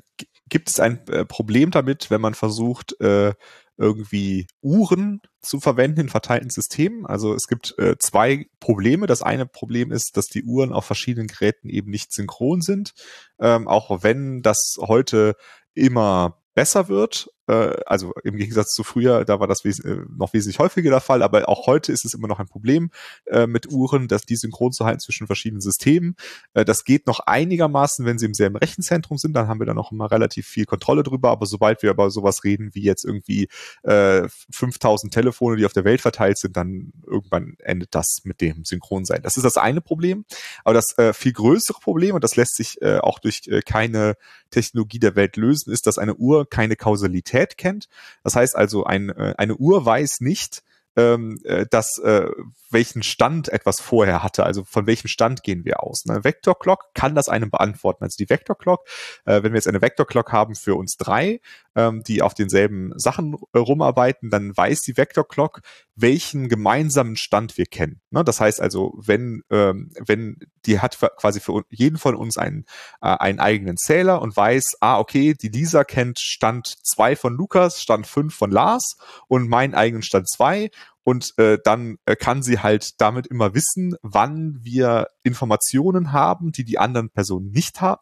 gibt es ein äh, Problem damit, wenn man versucht, äh, irgendwie Uhren zu verwenden in verteilten Systemen. Also es gibt äh, zwei Probleme. Das eine Problem ist, dass die Uhren auf verschiedenen Geräten eben nicht synchron sind. Ähm, auch wenn das heute immer besser wird. Äh, also im Gegensatz zu früher, da war das wes äh, noch wesentlich häufiger der Fall, aber auch heute ist es immer noch ein Problem äh, mit Uhren, dass die synchron zu halten zwischen verschiedenen Systemen. Äh, das geht noch einigermaßen, wenn sie im selben Rechenzentrum sind, dann haben wir da noch immer relativ viel Kontrolle drüber, aber sobald wir über sowas reden, wie jetzt irgendwie äh, 5000 Telefone, die auf der Welt verteilt sind, dann irgendwann endet das mit dem Synchronsein. Das ist das eine Problem, aber das äh, viel größere Problem, und das lässt sich auch durch keine Technologie der Welt lösen, ist, dass eine Uhr keine Kausalität kennt. Das heißt also, ein, äh, eine Uhr weiß nicht, ähm, äh, dass äh, welchen Stand etwas vorher hatte, also von welchem Stand gehen wir aus. Eine Vector Clock kann das einem beantworten. Also die Vector Clock, äh, wenn wir jetzt eine Vector Clock haben für uns drei, ähm, die auf denselben Sachen äh, rumarbeiten, dann weiß die Vector Clock, welchen gemeinsamen Stand wir kennen. Ne? Das heißt also, wenn ähm, wenn die hat quasi für jeden von uns einen äh, einen eigenen Zähler und weiß, ah okay, die Lisa kennt Stand zwei von Lukas, Stand fünf von Lars und meinen eigenen Stand zwei und äh, dann äh, kann sie halt damit immer wissen, wann wir Informationen haben, die die anderen Personen nicht haben.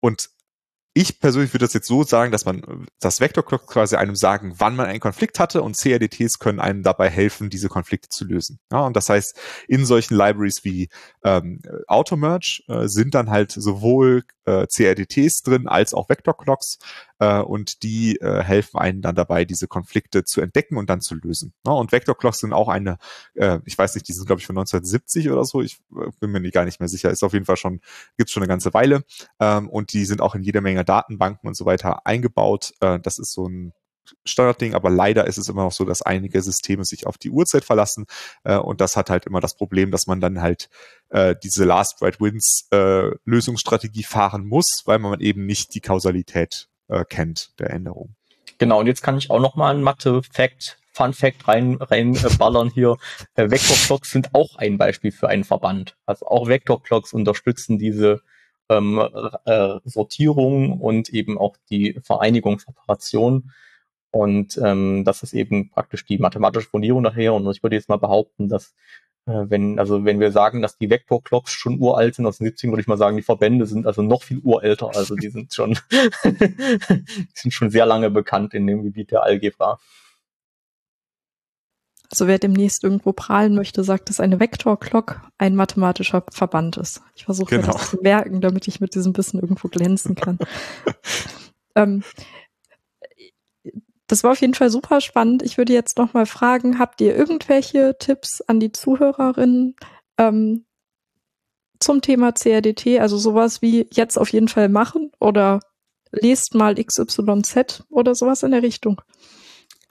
Und ich persönlich würde das jetzt so sagen, dass man das Vector Clock quasi einem sagen, wann man einen Konflikt hatte und CRDTs können einem dabei helfen, diese Konflikte zu lösen. Ja, und das heißt, in solchen Libraries wie ähm, Automerge äh, sind dann halt sowohl äh, CRDTs drin als auch Vector Clocks äh, und die äh, helfen einem dann dabei, diese Konflikte zu entdecken und dann zu lösen. Ja, und Vector Clocks sind auch eine, äh, ich weiß nicht, die sind glaube ich von 1970 oder so, ich äh, bin mir gar nicht mehr sicher, ist auf jeden Fall schon, gibt's schon eine ganze Weile ähm, und die sind auch in jeder Menge Datenbanken und so weiter eingebaut. Äh, das ist so ein Standardding, aber leider ist es immer noch so, dass einige Systeme sich auf die Uhrzeit verlassen äh, und das hat halt immer das Problem, dass man dann halt äh, diese Last Right Wins äh, Lösungsstrategie fahren muss, weil man eben nicht die Kausalität äh, kennt der Änderung. Genau, und jetzt kann ich auch noch mal ein Mathe-Fact Fun Fact rein, rein äh, hier. Äh, Vector Clocks sind auch ein Beispiel für einen Verband. Also auch Vector Clocks unterstützen diese ähm, äh, Sortierung und eben auch die Vereinigung, Separation. Und ähm, das ist eben praktisch die mathematische Fundierung nachher. Und ich würde jetzt mal behaupten, dass wenn, also wenn wir sagen, dass die Vector-Clocks schon uralt sind aus den 70 würde ich mal sagen, die Verbände sind also noch viel urälter. Also die sind schon, die sind schon sehr lange bekannt in dem Gebiet der Algebra. Also wer demnächst irgendwo prahlen möchte, sagt, dass eine Vektor-Clock ein mathematischer Verband ist. Ich versuche genau. das zu merken, damit ich mit diesem Wissen irgendwo glänzen kann. ähm, das war auf jeden Fall super spannend. Ich würde jetzt noch mal fragen, habt ihr irgendwelche Tipps an die Zuhörerinnen ähm, zum Thema CRDT? Also sowas wie jetzt auf jeden Fall machen oder lest mal XYZ oder sowas in der Richtung.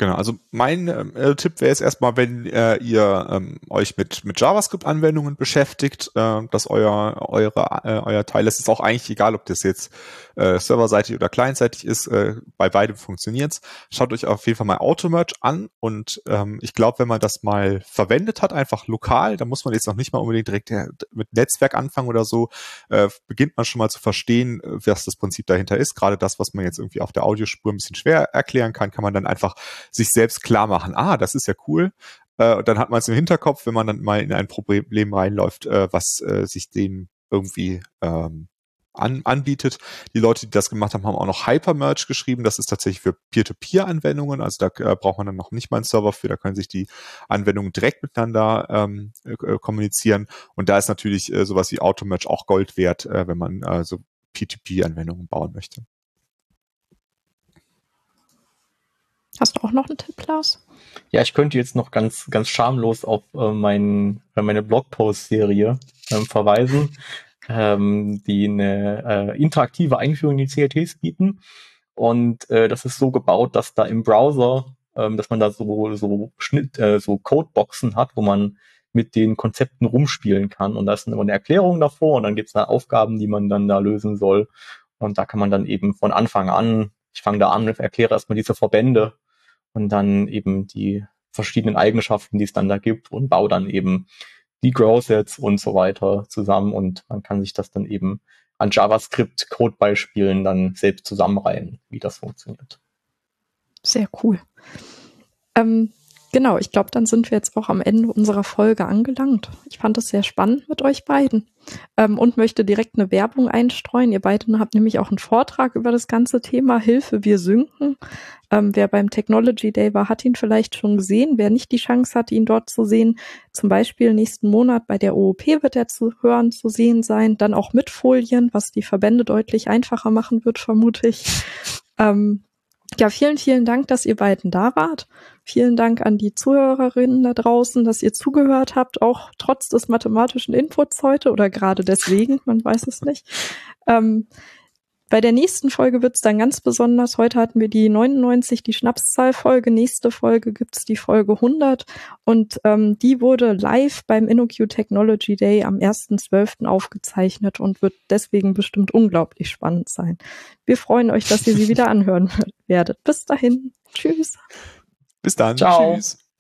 Genau, also mein äh, Tipp wäre jetzt erstmal, wenn äh, ihr ähm, euch mit, mit JavaScript-Anwendungen beschäftigt, äh, dass euer, eure, äh, euer Teil, es ist auch eigentlich egal, ob das jetzt äh, serverseitig oder clientseitig ist, äh, bei beidem funktioniert's. Schaut euch auf jeden Fall mal Automerge an und ähm, ich glaube, wenn man das mal verwendet hat, einfach lokal, da muss man jetzt noch nicht mal unbedingt direkt äh, mit Netzwerk anfangen oder so, äh, beginnt man schon mal zu verstehen, was das Prinzip dahinter ist. Gerade das, was man jetzt irgendwie auf der Audiospur ein bisschen schwer erklären kann, kann man dann einfach sich selbst klar machen, ah, das ist ja cool. Äh, und dann hat man es im Hinterkopf, wenn man dann mal in ein Problem reinläuft, äh, was äh, sich dem irgendwie ähm, an, anbietet. Die Leute, die das gemacht haben, haben auch noch Hypermerge geschrieben. Das ist tatsächlich für Peer-to-Peer-Anwendungen. Also da äh, braucht man dann noch nicht mal einen Server für. Da können sich die Anwendungen direkt miteinander ähm, äh, kommunizieren. Und da ist natürlich äh, sowas wie Automerge auch Gold wert, äh, wenn man äh, so P2P-Anwendungen bauen möchte. Hast du auch noch einen Tipp, Klaus? Ja, ich könnte jetzt noch ganz, ganz schamlos auf äh, mein, äh, meine Blogpost-Serie ähm, verweisen, ähm, die eine äh, interaktive Einführung in die CLTs bieten. Und äh, das ist so gebaut, dass da im Browser, ähm, dass man da so, so Schnitt, äh, so Codeboxen hat, wo man mit den Konzepten rumspielen kann. Und da ist immer eine Erklärung davor und dann gibt es da Aufgaben, die man dann da lösen soll. Und da kann man dann eben von Anfang an, ich fange da an erkläre erstmal diese Verbände und dann eben die verschiedenen Eigenschaften, die es dann da gibt und baue dann eben die Grow-Sets und so weiter zusammen und man kann sich das dann eben an JavaScript-Codebeispielen dann selbst zusammenreihen, wie das funktioniert. Sehr cool. Ähm, genau, ich glaube, dann sind wir jetzt auch am Ende unserer Folge angelangt. Ich fand es sehr spannend mit euch beiden ähm, und möchte direkt eine Werbung einstreuen. Ihr beiden habt nämlich auch einen Vortrag über das ganze Thema Hilfe, wir sinken. Ähm, wer beim Technology Day war, hat ihn vielleicht schon gesehen. Wer nicht die Chance hat, ihn dort zu sehen, zum Beispiel nächsten Monat bei der OOP wird er zu hören, zu sehen sein. Dann auch mit Folien, was die Verbände deutlich einfacher machen wird, vermute ich. Ähm, ja, vielen, vielen Dank, dass ihr beiden da wart. Vielen Dank an die Zuhörerinnen da draußen, dass ihr zugehört habt, auch trotz des mathematischen Inputs heute oder gerade deswegen, man weiß es nicht. Ähm, bei der nächsten Folge wird's dann ganz besonders. Heute hatten wir die 99, die Schnapszahlfolge. Nächste Folge gibt's die Folge 100 und ähm, die wurde live beim InnoQ Technology Day am 1.12. aufgezeichnet und wird deswegen bestimmt unglaublich spannend sein. Wir freuen euch, dass ihr sie wieder anhören werdet. Bis dahin. Tschüss. Bis dann. Ciao. Tschüss.